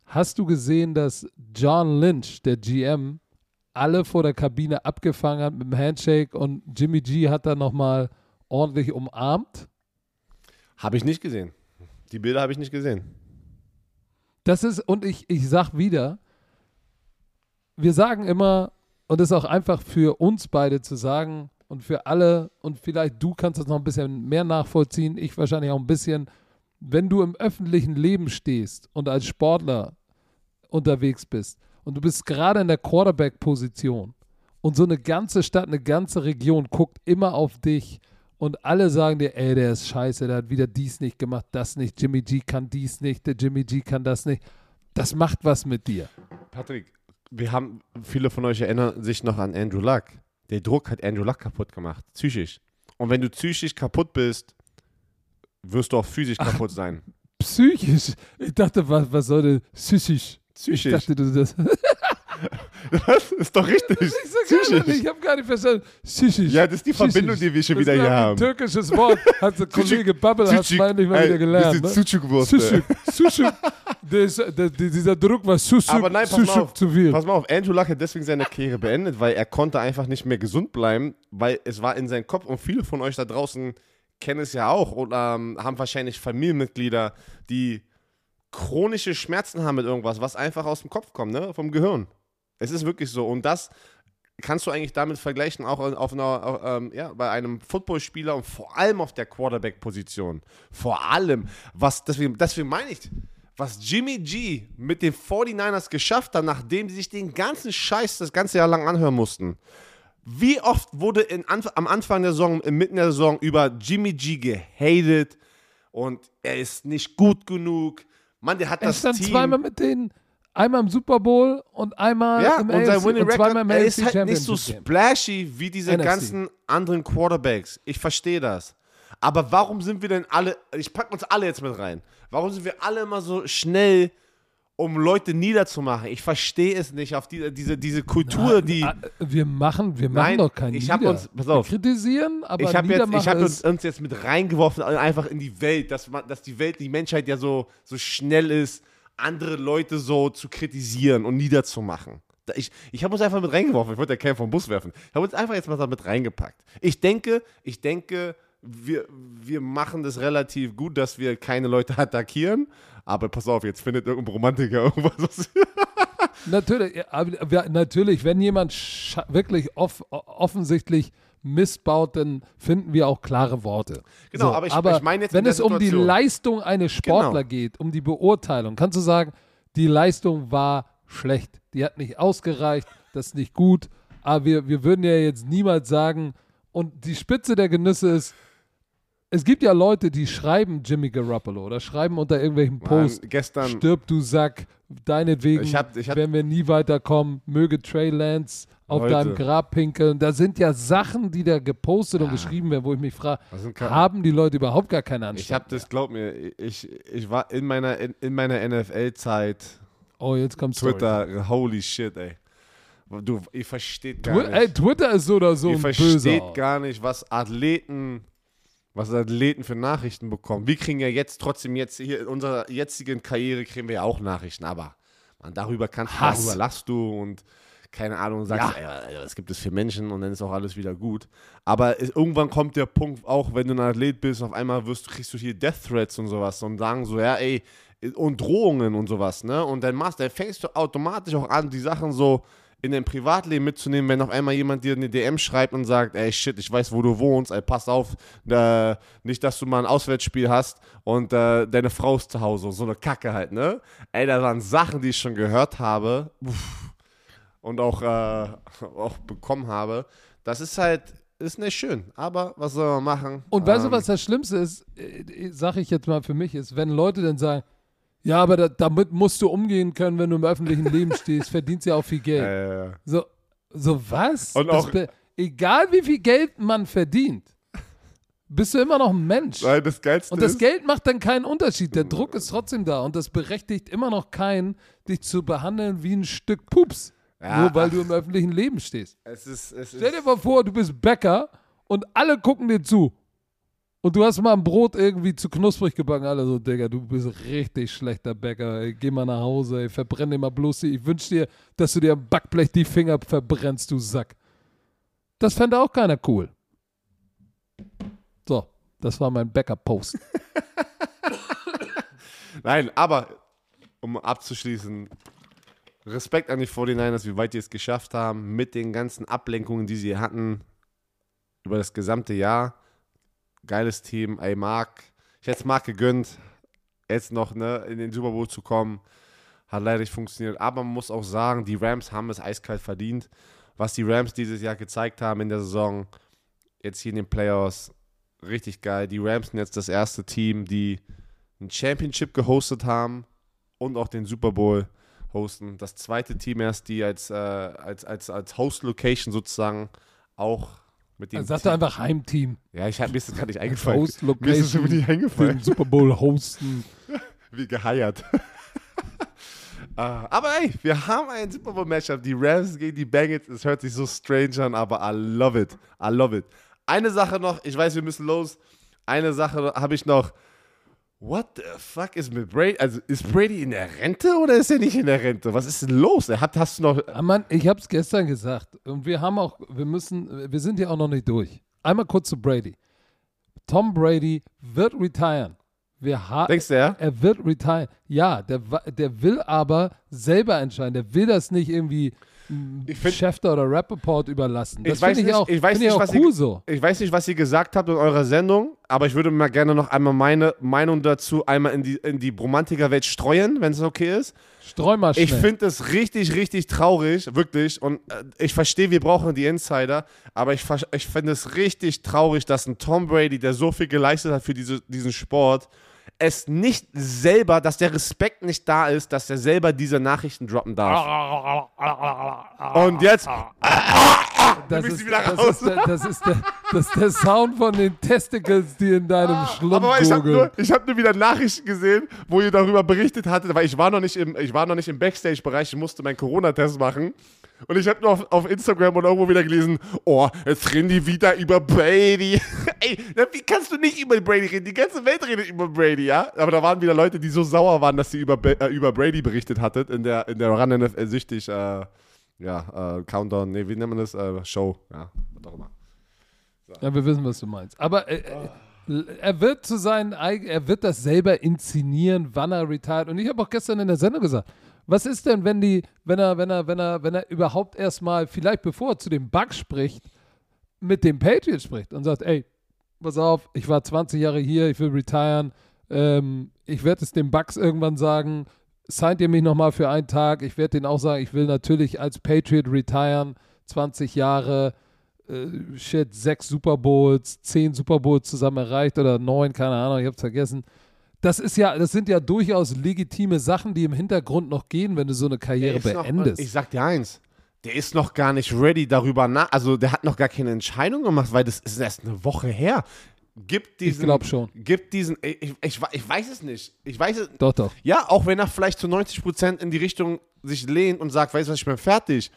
hast du gesehen, dass John Lynch, der GM, alle vor der Kabine abgefangen hat mit dem Handshake und Jimmy G hat da nochmal ordentlich umarmt? Habe ich nicht gesehen. Die Bilder habe ich nicht gesehen. Das ist, und ich, ich sag wieder, wir sagen immer, und es ist auch einfach für uns beide zu sagen und für alle, und vielleicht du kannst das noch ein bisschen mehr nachvollziehen, ich wahrscheinlich auch ein bisschen, wenn du im öffentlichen Leben stehst und als Sportler unterwegs bist und du bist gerade in der Quarterback-Position und so eine ganze Stadt, eine ganze Region guckt immer auf dich und alle sagen dir, ey, der ist scheiße, der hat wieder dies nicht gemacht, das nicht, Jimmy G kann dies nicht, der Jimmy G kann das nicht. Das macht was mit dir. Patrick, wir haben, viele von euch erinnern sich noch an Andrew Luck. Der Druck hat Andrew Luck kaputt gemacht, psychisch. Und wenn du psychisch kaputt bist, wirst du auch physisch kaputt sein. Psychisch. Ich dachte, was, was soll denn psychisch? Ich Psychisch. dachte, du das. <laughs> Das ist doch richtig. Ich, sag gar Psychisch. ich habe gar nicht verstanden. Psychisch. Ja, das ist die Psychisch. Verbindung, die wir schon Das wieder ist hier ein haben. türkisches Wort. Hat der <laughs> Kollege Babbel hat Sucuk. mal wieder gelernt. Das Ne? sind Sucuk-Wurst. Sucuk. Dieser Druck war Sucuk. Aber nein, pass mal auf. zu viel. Pass mal auf, Andrew Luck hat deswegen seine Karriere beendet, weil er konnte einfach nicht mehr gesund bleiben, weil es war in seinem Kopf und viele von euch da draußen kennen es ja auch und ähm, haben wahrscheinlich Familienmitglieder, die chronische Schmerzen haben mit irgendwas, was einfach aus dem Kopf kommt, ne? vom Gehirn. Es ist wirklich so und das kannst du eigentlich damit vergleichen, auch auf einer, auf, ähm, ja, bei einem Footballspieler und vor allem auf der Quarterback-Position. Vor allem, was, deswegen, deswegen meine ich, was Jimmy G mit den 49ers geschafft hat, nachdem sie sich den ganzen Scheiß das ganze Jahr lang anhören mussten. Wie oft wurde in, am Anfang der Saison, mitten der Saison über Jimmy G gehatet und er ist nicht gut genug. Mann, der hat Er das stand Team. zweimal mit denen, einmal im Super Bowl und einmal ja, im und sein AFC Winning und Record, er ist halt nicht so splashy wie diese NFC. ganzen anderen Quarterbacks. Ich verstehe das. Aber warum sind wir denn alle, ich packe uns alle jetzt mit rein. Warum sind wir alle immer so schnell, um Leute niederzumachen? Ich verstehe es nicht auf die, diese, diese Kultur, die. Ah, Wir machen, wir machen Nein, doch keinen ich Nieder. uns- pass auf. Wir kritisieren, aber ich habe hab uns, uns jetzt mit reingeworfen, einfach in die Welt, dass, man, dass die Welt, die Menschheit ja so, so schnell ist, andere Leute so zu kritisieren und niederzumachen. Ich, ich habe uns einfach mit reingeworfen. Ich wollte ja keinen vom Bus werfen. Ich habe uns einfach jetzt mal damit reingepackt. Ich denke, ich denke, wir, wir machen das relativ gut, dass wir keine Leute attackieren. Aber pass auf, jetzt findet irgendein Romantiker irgendwas. <laughs> natürlich, aber natürlich, wenn jemand wirklich off, offensichtlich missbaut, dann finden wir auch klare Worte. Genau, aber ich- ich meine jetzt wenn es um die. Leistung eines Sportler Genau. geht, um die Beurteilung, kannst du sagen, die Leistung war schlecht, die hat nicht ausgereicht, das ist nicht gut, aber wir, wir würden ja jetzt niemals sagen, und die Spitze der Genüsse ist, es gibt ja Leute, die schreiben Jimmy Garoppolo oder schreiben unter irgendwelchen Posts, gestern, Stirb, du Sack. Deinetwegen Ich hab- ich hab- werden wir nie weiterkommen. Möge Trey Lance auf Heute. deinem Grab pinkeln. Da sind ja Sachen, die da gepostet und geschrieben werden, wo ich mich frage, haben die Leute überhaupt gar keine Anstand? ich habe das, glaub mir, ich, ich war in meiner, in, in meiner NFL-Zeit oh, jetzt kommt Story. Twitter, holy shit, ey. Du, ihr versteht gar Twi nicht. ey, Twitter ist so oder so ihr versteht böser. gar nicht, was Athleten, was Athleten für Nachrichten bekommen. Wir kriegen ja jetzt trotzdem jetzt hier in unserer jetzigen Karriere kriegen wir ja auch Nachrichten, aber man, darüber kannst du, Hass. darüber lachst du und keine Ahnung, sagst, ey, ey, was gibt es für Menschen und dann ist auch alles wieder gut. Aber es, irgendwann kommt der Punkt, auch wenn du ein Athlet bist, auf einmal wirst, kriegst du hier Death Threats und sowas und sagen so, ja, ey, und Drohungen und sowas, ne? Und dann machst, dann fängst du automatisch auch an, die Sachen so in dein Privatleben mitzunehmen, wenn auf einmal jemand dir eine DM schreibt und sagt, ey shit, ich weiß, wo du wohnst, ey, pass auf, äh, nicht, dass du mal ein Auswärtsspiel hast und äh, deine Frau ist zu Hause, so eine Kacke halt, ne? Ey, da waren Sachen, die ich schon gehört habe uff, und auch, äh, auch bekommen habe. Das ist halt, ist nicht schön, aber was soll man machen? Und weißt du, Ähm, was das Schlimmste ist, äh, sag ich jetzt mal für mich, ist, wenn Leute dann sagen, ja, aber da, damit musst du umgehen können, wenn du im öffentlichen Leben <laughs> stehst, verdienst ja auch viel Geld. Äh, So, so was? Und Das auch- egal wie viel Geld man verdient, bist du immer noch ein Mensch. weil das Geilste Und das ist, Geld macht dann keinen Unterschied. Der Druck ist trotzdem da und das berechtigt immer noch keinen, dich zu behandeln wie ein Stück Pups. Ja, nur weil ach. du im öffentlichen Leben stehst. es ist, es Stell dir mal vor, du bist Bäcker und alle gucken dir zu. Und du hast mal ein Brot irgendwie zu knusprig gebacken. Alle so, Digga, du bist richtig schlechter Bäcker. Ey. Geh mal nach Hause, ey. verbrenn dir mal bloß die. Ich wünsche dir, dass du dir am Backblech die Finger verbrennst, du Sack. Das fände auch keiner cool. So, das war mein Bäcker-Post. <laughs> Nein, aber um abzuschließen, Respekt an die 49ers, wie weit die es geschafft haben, mit den ganzen Ablenkungen, die sie hatten über das gesamte Jahr. Geiles Team, ey, Mark. Ich hätte es Mark gegönnt, jetzt noch ne, in den Super Bowl zu kommen. Hat leider nicht funktioniert. Aber man muss auch sagen, die Rams haben es eiskalt verdient. Was die Rams dieses Jahr gezeigt haben in der Saison, jetzt hier in den Playoffs, richtig geil. Die Rams sind jetzt das erste Team, die ein Championship gehostet haben und auch den Super Bowl hosten. Das zweite Team erst, die als, äh, als, als, als Host-Location sozusagen auch mit dem er einfach Heimteam. Ja, ich hab, mir das gerade nicht eingefallen. Host Mir ist es Location. über nicht eingefallen. Den Super Bowl hosten. <laughs> Wie geheiert. <laughs> Ah, aber ey, wir haben ein Super Bowl Matchup. Die Rams gegen die Bengals. Es hört sich so strange an, aber I love it. I love it. Eine Sache noch, ich weiß, wir müssen los. Eine Sache habe ich noch. What the fuck ist mit Brady? Also ist Brady in der Rente oder ist er nicht in der Rente? Was ist denn los? Er hat, hast du noch. Ah, Mann, ich habe es gestern gesagt. Und wir haben auch, wir müssen, wir sind ja auch noch nicht durch. Einmal kurz zu Brady. Tom Brady wird retiren. Wir ha Denkst du, ja? Er wird retiren. Ja, der, der will aber selber entscheiden. Der will das nicht irgendwie Schäfter oder Rappaport überlassen. Das Ich weiß ich nicht- auch, ich weiß find ich nicht, auch was ihr- cool so. Ich weiß nicht, was ihr gesagt habt in eurer Sendung, aber ich würde mal gerne noch einmal meine Meinung dazu einmal in die, in die Bromantiker-Welt streuen, wenn es okay ist. Streu mal schnell. Ich finde es richtig, richtig traurig, wirklich. Und äh, ich verstehe, wir brauchen die Insider, aber ich, ich finde es richtig traurig, dass ein Tom Brady, der so viel geleistet hat für diese, diesen Sport, es nicht selber, dass der Respekt nicht da ist, dass er selber diese Nachrichten droppen darf. Und jetzt, Das ist, das, ist der, das, ist der, das ist der Sound von den Testicles, die in deinem Schlund aber ich habe nur, ich hab nur wieder Nachrichten gesehen, wo ihr darüber berichtet hattet, weil ich war noch nicht im, ich war noch nicht im Backstage-Bereich, ich musste meinen Corona-Test machen. Und ich habe nur auf, auf Instagram oder irgendwo wieder gelesen, oh, jetzt reden die wieder über Brady. <laughs> Ey, wie kannst du nicht über Brady reden? Die ganze Welt redet über Brady, ja? Aber da waren wieder Leute, die so sauer waren, dass sie über, äh, über Brady berichtet hattet in der, in der Run NFL süchtig, äh, ja, äh, Countdown, nee, wie nennt man das? Äh, Show, ja, was auch immer. Ja, wir wissen, was du meinst. Aber äh, er wird zu seinen er wird das selber inszenieren, wann er retired. Und ich habe auch gestern in der Sendung gesagt, was ist denn, wenn die, wenn er, wenn er, wenn er, wenn er überhaupt erstmal, vielleicht bevor er zu dem Bugs spricht, mit dem Patriots spricht und sagt, ey, pass auf, ich war 20 Jahre hier, ich will retiren, ähm, ich werde es den Bugs irgendwann sagen, signed ihr mich nochmal für einen Tag, ich werde denen auch sagen, ich will natürlich als Patriot retiren, 20 Jahre, äh, shit, sechs Super Bowls, zehn Super Bowls zusammen erreicht oder neun, keine Ahnung, ich hab's vergessen. Das ist ja, das sind ja durchaus legitime Sachen, die im Hintergrund noch gehen, wenn du so eine Karriere ist noch- beendest. ich sag dir eins, der ist noch gar nicht ready darüber nach, also der hat noch gar keine Entscheidung gemacht, weil das ist erst eine Woche her. Gibt diesen, glaub schon. Gibt diesen, ich, ich, ich, ich weiß es nicht. Ich weiß es, doch, doch. ja, auch wenn er vielleicht zu 90% in die Richtung sich lehnt und sagt, weißt du was, ich bin fertig.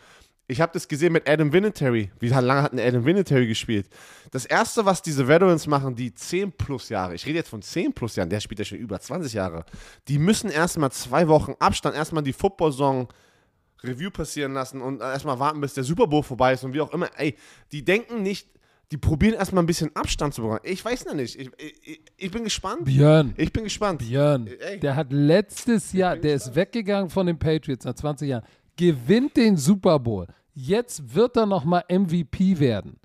Ich habe das gesehen mit Adam Vinatieri. Wie lange hat denn Adam Vinatieri gespielt? Das Erste, was diese Veterans machen, die 10 plus Jahre, ich rede jetzt von 10 plus Jahren, der spielt ja schon über 20 Jahre, die müssen erstmal zwei Wochen Abstand, erstmal die Football-Saison Review passieren lassen und erstmal warten, bis der Super Bowl vorbei ist und wie auch immer. Ey, die denken nicht, die probieren erstmal ein bisschen Abstand zu bekommen. Ich weiß noch nicht. Ich, ich, ich bin gespannt. Björn, Ich bin gespannt. Björn, Ey. der hat letztes Jahr, der ist weggegangen von den Patriots nach 20 Jahren, gewinnt den Super Bowl. Jetzt wird er nochmal MVP werden.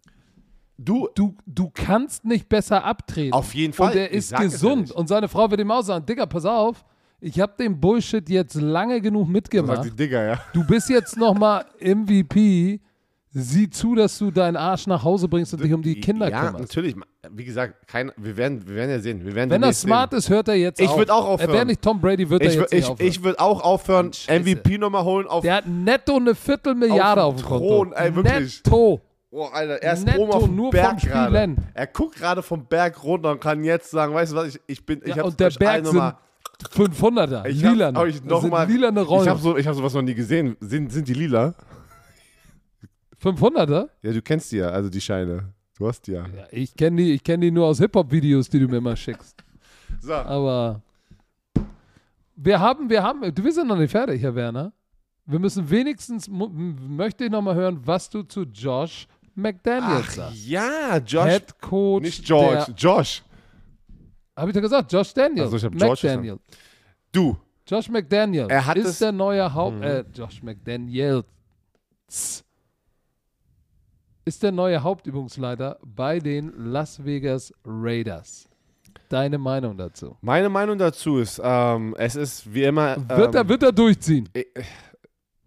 Du, Du, du kannst nicht besser abtreten. Auf jeden Fall. Und er ist gesund. Und seine Frau wird ihm auch sagen, Digga, pass auf, ich habe den Bullshit jetzt lange genug mitgemacht. die Digger, ja. Du bist jetzt nochmal MVP. Sieh zu, dass du deinen Arsch nach Hause bringst und dich um die Kinder ja, kümmerst. natürlich. Wie gesagt, kein, wir, werden, wir werden ja sehen. Wir werden Wenn er smart sehen. ist, hört er jetzt Ich auf. würd auch Er wäre aufhören. nicht Tom Brady, Ich, er jetzt nicht ich, aufhören. ich würde auch aufhören, Scheiße. MVP nochmal holen auf. Der hat netto eine Viertelmilliarde Auf auf, dem Konto. Thron, ey, wirklich. Netto. Oh, Alter, er ist Netto, oben auf dem nur Berg gerade. Er guckt gerade vom Berg runter und kann jetzt sagen, weißt du was, ich, ich bin, ich Ja, und der Berg noch sind mal- 500er. ich lilane. Hab, euch Das noch mal, lilane ich Rollen. habe so, ich hab sowas noch nie gesehen. Sind, sind die lila? 500er? Ja, du kennst die ja, also die Scheine. Du hast die ja. Ja, ich kenne die, ich kenn die nur aus Hip-Hop-Videos, die du mir immer schickst. <laughs> So, Aber wir haben, wir haben, du bist ja noch nicht fertig, Herr Werner. Wir müssen wenigstens, möchte ich noch mal hören, was du zu Josh McDaniels Ach sagst. ja, Josh. Head Coach. nicht George, Der, Josh. Habe ich doch gesagt, Josh Daniels. Also ich hab George McDaniel. Du, Josh McDaniels Er hat ist der neue Haupt, äh, Josh McDaniels ist der neue Hauptübungsleiter bei den Las Vegas Raiders. Deine Meinung dazu? meine Meinung dazu ist, ähm, es ist wie immer. Ähm, Wird er, wird er durchziehen?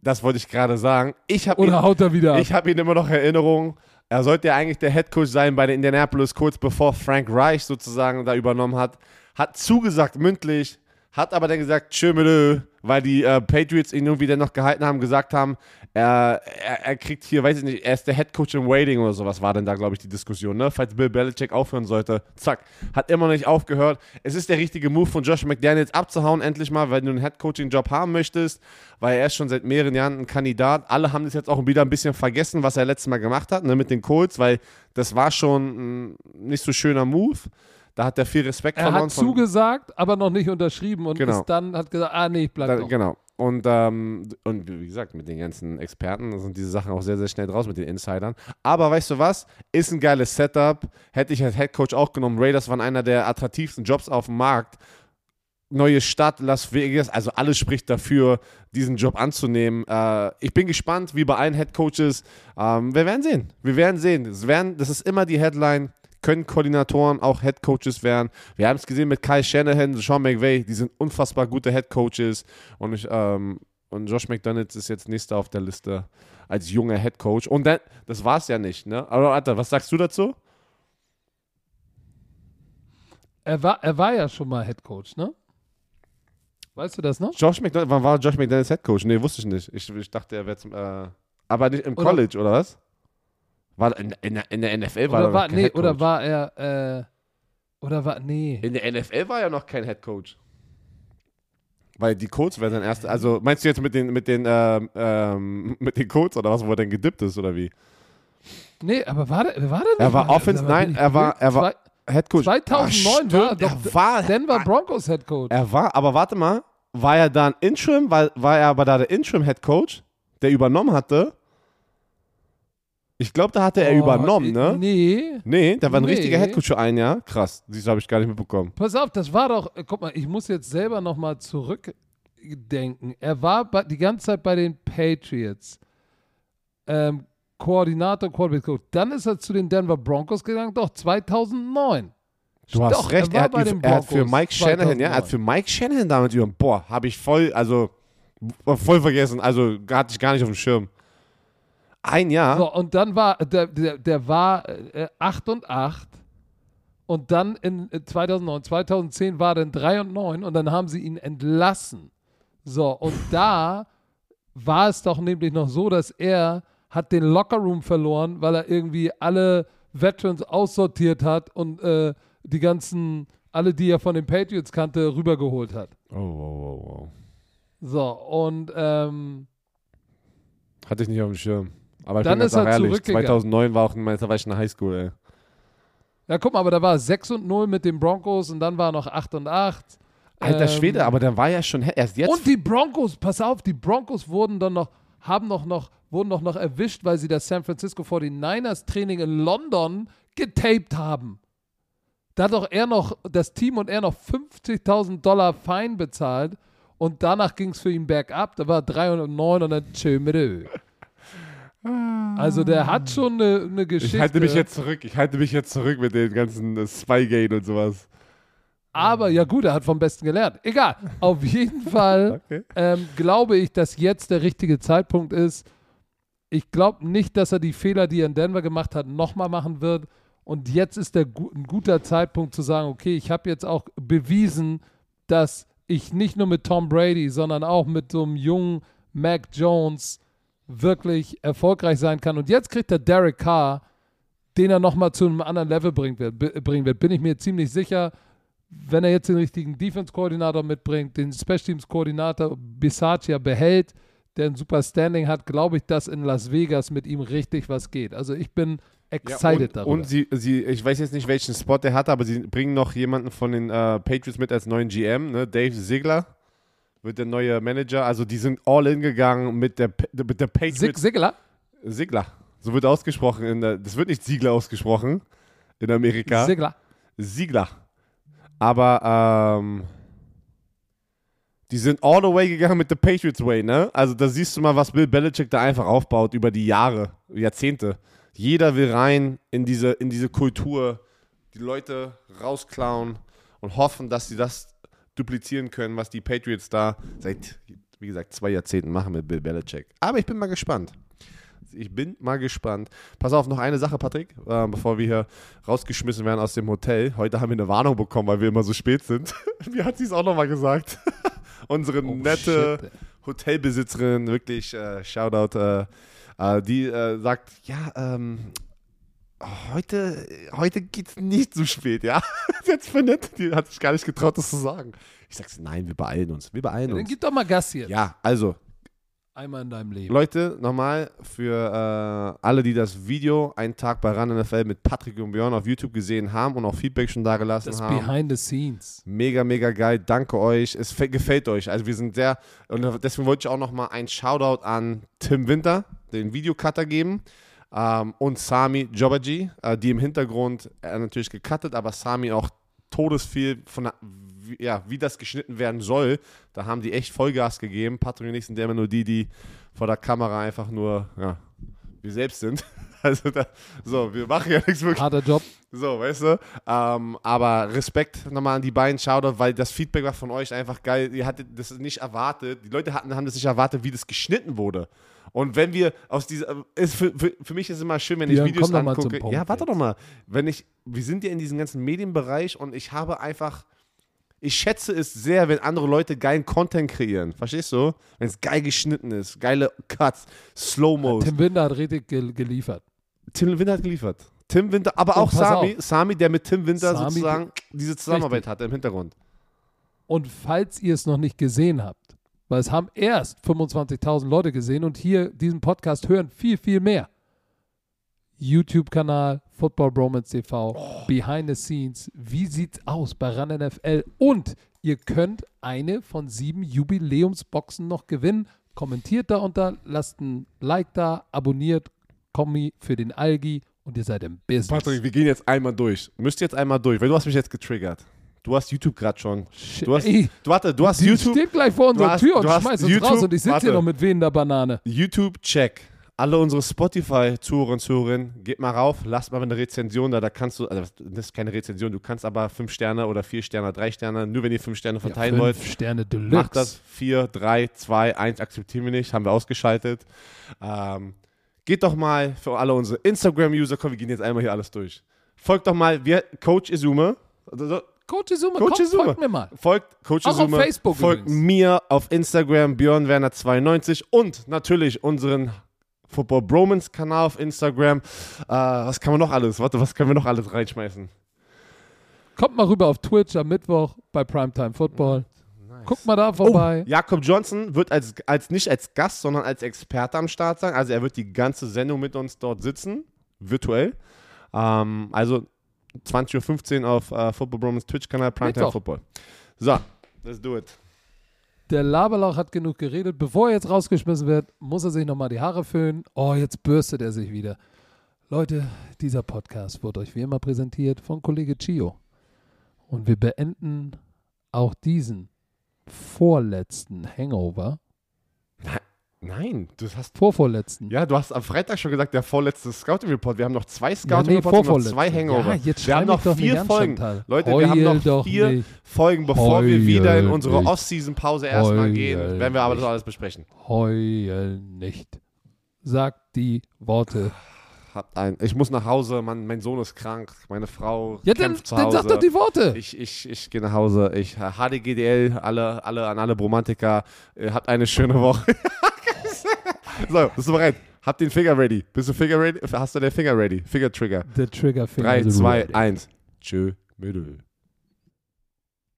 das wollte ich gerade sagen. Ich habe Oder ihn, haut er wieder ab? ich hab ihn immer noch Erinnerung. Er sollte ja eigentlich der Headcoach sein bei den Indianapolis kurz bevor Frank Reich sozusagen da übernommen hat. Hat zugesagt mündlich, hat aber dann gesagt, tschö weil die äh, Patriots ihn irgendwie dann noch gehalten haben, gesagt haben, er, er, er kriegt hier, weiß ich nicht, er ist der Headcoach in Waiting oder sowas war denn da, glaube ich, die Diskussion, ne? Falls Bill Belichick aufhören sollte. Zack, hat immer noch nicht aufgehört. Es ist der richtige Move von Josh McDaniels abzuhauen, endlich mal, weil du einen Headcoaching-Job haben möchtest, weil er ist schon seit mehreren Jahren ein Kandidat. Alle haben das jetzt auch wieder ein bisschen vergessen, was er letztes Mal gemacht hat, ne, mit den Colts, weil das war schon ein nicht so schöner Move. Da hat er viel Respekt er verloren. hat von- zugesagt, aber noch nicht unterschrieben und Genau. dann hat gesagt, ah nee, ich bleib Da, doch. genau. Und, ähm, und wie gesagt, mit den ganzen Experten sind diese Sachen auch sehr, sehr schnell draus mit den Insidern. Aber weißt du was? Ist ein geiles Setup. Hätte ich als Headcoach auch genommen. Raiders waren einer der attraktivsten Jobs auf dem Markt. Neue Stadt, Las Vegas, also alles spricht dafür, diesen Job anzunehmen. Äh, ich bin gespannt, wie bei allen Headcoaches. Ähm, wir werden sehen. Wir werden sehen. Es werden, das ist immer die Headline. Können Koordinatoren auch Headcoaches werden? Wir haben es gesehen mit Kai Shanahan, Sean McVay, die sind unfassbar gute Headcoaches. Und, ich, ähm, und Josh McDaniels ist jetzt nächster auf der Liste als junger Headcoach. Und dann, das war es ja nicht, ne? Aber Alter, was sagst du dazu? Er war, er war ja schon mal Head Coach, ne? Weißt du das noch? Josh McDaniels, wann war Josh McDaniels Head Coach? Nee, wusste ich nicht. Ich, ich dachte, er wäre zum. Äh, aber nicht im Oder- College, oder was? War in, in, der- in der NFL war er Oder noch war, kein nee, Head oder war er, äh, oder war, nee. In der NFL war er noch kein Head Coach. Weil die Colts wären dann erst. Also meinst du jetzt mit den, mit den, ähm, ähm, <laughs> mit den Colts oder was, wo er denn gedippt ist oder wie? Nee, aber war der, war der nicht Er war Offense- nein, er war- er war- Zwei- Head Coach. 2009 Ah, war er doch er war, Denver Broncos Head Coach. er war, aber warte mal, war er dann Interim, war, war er aber da der Interim Head Coach, der übernommen hatte? Ich glaube, da hatte er Oh, übernommen, ne? Nee. Nee, der war ein Nee. richtiger Head Coach für ein Jahr. Krass, das habe ich gar nicht mitbekommen. Pass auf, das war doch, guck mal, ich muss jetzt selber nochmal zurückdenken. Er war die ganze Zeit bei den Patriots. Ähm, Koordinator, Quarterback. Dann ist er zu den Denver Broncos gegangen, doch, 2009. Du hast Doch, recht, er er, hat, den er hat für Mike Shanahan, ja, er hat 2009. für Mike Shanahan damit über. Boah, habe ich voll, also voll vergessen, also hatte ich gar nicht auf dem Schirm. Ein Jahr. So, und dann war, der, der, der war äh, 8 und 8. Und dann in äh, 2009, 2010 war er dann 3 und 9 und dann haben sie ihn entlassen. So, und da war es doch nämlich noch so, dass er hat den Lockerroom verloren, weil er irgendwie alle Veterans aussortiert hat und äh, die ganzen, alle, die er von den Patriots kannte, rübergeholt hat. Oh, wow, wow, wow. So, und ähm, Hatte ich nicht auf dem Schirm. Aber ich Dann bin ist er ehrlich, zurückgegangen. 2009 war auch, in- da war Highschool, ey. ja, guck mal, aber da war er 6 und 0 mit den Broncos und dann war er noch 8 und 8. Alter Ähm, Schwede, aber der war ja schon erst jetzt. Und die Broncos, pass auf, die Broncos wurden dann noch, haben noch, noch, wurden doch noch erwischt, weil sie das San Francisco 49ers Training in London getaped haben. Da hat doch er noch, das Team und er noch 50.000 Dollar Fein bezahlt und danach ging es für ihn bergab. Da war er 3 und 9 und dann tschö mit. Also der hat schon eine, eine Geschichte. ich halte mich jetzt zurück, ich halte mich jetzt zurück mit den ganzen äh, Spygate und sowas. Aber ja gut, er hat vom Besten gelernt. Egal. Auf jeden <laughs> Fall Okay. ähm, glaube ich, dass jetzt der richtige Zeitpunkt ist. Ich glaube nicht, dass er die Fehler, die er in Denver gemacht hat, nochmal machen wird. Und jetzt ist der ein guter Zeitpunkt zu sagen, okay, ich habe jetzt auch bewiesen, dass ich nicht nur mit Tom Brady, sondern auch mit so einem jungen Mac Jones wirklich erfolgreich sein kann. Und jetzt kriegt er Derek Carr, den er nochmal zu einem anderen Level bringen wird, bringen wird. Bin ich mir ziemlich sicher, wenn er jetzt den richtigen Defense-Koordinator mitbringt, den Special Teams-Koordinator Bisaccia behält, der ein super Standing hat, glaube ich, dass in Las Vegas mit ihm richtig was geht. Also ich bin excited und, darüber. Und sie, sie, ich weiß jetzt nicht, welchen Spot der hat, aber sie bringen noch jemanden von den äh, Patriots mit als neuen GM, ne? Dave Ziegler wird der neue Manager. Also die sind all in gegangen mit der, mit der Sig Patriots. Sigler? Ziegler. So wird ausgesprochen. In der, das wird nicht Ziegler ausgesprochen in Amerika. Sigler. Ziegler. Aber ähm, die sind all the way gegangen mit the Patriots Way, ne? Also da siehst du mal, was Bill Belichick da einfach aufbaut über die Jahre, Jahrzehnte. Jeder will rein in diese, in diese Kultur, die Leute rausklauen und hoffen, dass sie das duplizieren können, was die Patriots da seit, wie gesagt, zwei Jahrzehnten machen mit Bill Belichick. Aber ich bin mal gespannt. Ich bin mal gespannt. Pass auf, noch eine Sache, Patrick, äh, bevor wir hier rausgeschmissen werden aus dem Hotel. Heute haben wir eine Warnung bekommen, weil wir immer so spät sind. <laughs> Mir hat sie es auch nochmal gesagt. <laughs> Unsere Oh, nette shit. Hotelbesitzerin, wirklich äh, Shoutout, äh, äh, die äh, sagt, ja, ähm, heute, heute geht's nicht so spät, ja. <laughs> Voll nett, die hat sich gar nicht getraut, das zu sagen. Ich sag's, nein, wir beeilen uns, wir beeilen Dann uns. gib doch mal Gas hier. Ja, also, Einmal in deinem Leben. Leute, nochmal für äh, alle, die das Video einen Tag bei Run NFL mit Patrick und Björn auf YouTube gesehen haben und auch Feedback schon da gelassen Das haben. Behind the Scenes. Mega, mega geil. Danke euch. Es gefällt euch. Also wir sind sehr, und deswegen wollte ich auch nochmal ein Shoutout an Tim Winter, den Videocutter geben. Ähm, und Sami Jobaji, äh, die im Hintergrund äh, natürlich gecuttet, aber Sami auch todesviel von wie, ja, wie das geschnitten werden soll. Da haben die echt Vollgas gegeben. Patrick und ich sind immer nur die, die vor der Kamera einfach nur, ja, wir selbst sind. <laughs> Also, da, so, wir machen ja nichts wirklich. Harter Job. So, weißt du? Ähm, aber Respekt nochmal an die beiden Shoutout, weil das Feedback war von euch einfach geil. Ihr hattet das nicht erwartet. Die Leute hatten, haben das nicht erwartet, wie das geschnitten wurde. Und wenn wir aus dieser. Ist für, für, für mich ist es immer schön, wenn ich Björn, Videos angucke. Ja, warte doch mal. Wenn ich. Wir sind ja in diesem ganzen Medienbereich und ich habe einfach. Ich schätze es sehr, wenn andere Leute geilen Content kreieren. Verstehst du? Wenn es geil geschnitten ist, geile Cuts, Slow-Mos. Tim Winter hat richtig gel geliefert. Tim Winter hat geliefert. Tim Winter, aber Und auch Sami, auf. Sami, der mit Tim Winter Sami- sozusagen diese Zusammenarbeit Richtig. hatte im Hintergrund. Und falls ihr es noch nicht gesehen habt, weil es haben erst 25.000 Leute gesehen und hier diesen Podcast hören viel, viel mehr. YouTube-Kanal, Football Bromance TV, Oh. Behind the Scenes, wie sieht's aus bei RAN NFL und ihr könnt eine von sieben Jubiläumsboxen noch gewinnen. Kommentiert da unter, lasst ein Like da, abonniert Kommi für den Algi und ihr seid im Business. Patrick, wir gehen jetzt einmal durch. Müsst jetzt einmal durch, weil du hast mich jetzt getriggert. Du hast YouTube gerade schon. Du hast, ey, du, warte, du hast YouTube, steht gleich vor unserer hast- Tür und schmeißt uns YouTube- raus und ich sitze hier noch mit wehender Banane. YouTube check. Alle unsere Spotify-Zuhörer und Zuhörerinnen, geht mal rauf, lasst mal eine Rezension da. Da kannst du, also das ist keine Rezension, du kannst aber fünf Sterne oder vier Sterne, drei Sterne, nur wenn ihr fünf Sterne verteilen ja, wollt. fünf Sterne Deluxe. Macht das. 4, 3, 2, 1 akzeptieren wir nicht. Haben wir ausgeschaltet. Ähm, geht doch mal für alle unsere Instagram-User. Komm, wir gehen jetzt einmal hier alles durch. Folgt doch mal, wir, Coach Izume. Also, Coach Izuma, Coach komm, Izuma. folgt mir mal. Folgt Coach Auch auf Izume. Facebook Folgt übrigens. mir auf Instagram, Björn Werner 92 und natürlich unseren Football Bromance Kanal auf Instagram. Äh, was kann man noch alles? Warte, was können wir noch alles reinschmeißen? Kommt mal rüber auf Twitch am Mittwoch bei Primetime Football. Guckt mal da vorbei. Oh, Jakob Johnson wird als, als nicht als Gast, sondern als Experte am Start sein. Also er wird die ganze Sendung mit uns dort sitzen, virtuell. Ähm, also 20.15 Uhr auf äh, Football Bromance Twitch-Kanal Primetime. Football. So, let's do it. Der Laberlauch hat genug geredet. Bevor er jetzt rausgeschmissen wird, muss er sich nochmal die Haare föhnen. Oh, jetzt bürstet er sich wieder. Leute, dieser Podcast wird euch wie immer präsentiert von Kollege Chio. Und wir beenden auch diesen vorletzten Hangover. Nein, du hast Vorvorletzten. Ja, du hast am Freitag schon gesagt, der vorletzte Scouting Report. Wir haben noch zwei Ja, Scouting nee, Reports und noch zwei Hangover. Ja, jetzt wir haben noch vier Folgen. Leute, wir haben Heul noch vier nicht. Folgen, bevor wir wieder in Heul unsere. Off-Season-Pause erstmal Heul gehen, werden wir aber das alles besprechen. Heul nicht. Sagt die Worte. Habt ein, ich muss nach Hause, Mann, mein Sohn ist krank, meine Frau Ja, dann, sag doch die Worte. ich, ich, ich gehe nach Hause. Ich HDGDL, alle, alle an alle Bromantiker, äh, habt eine schöne Woche. <laughs> so, bist du bereit? Habt den Finger ready. Bist du Finger ready? Hast du den Finger ready? Finger Trigger. Der Triggerfinger. 3, ist 2, ready. 1. Tschö, Müdel.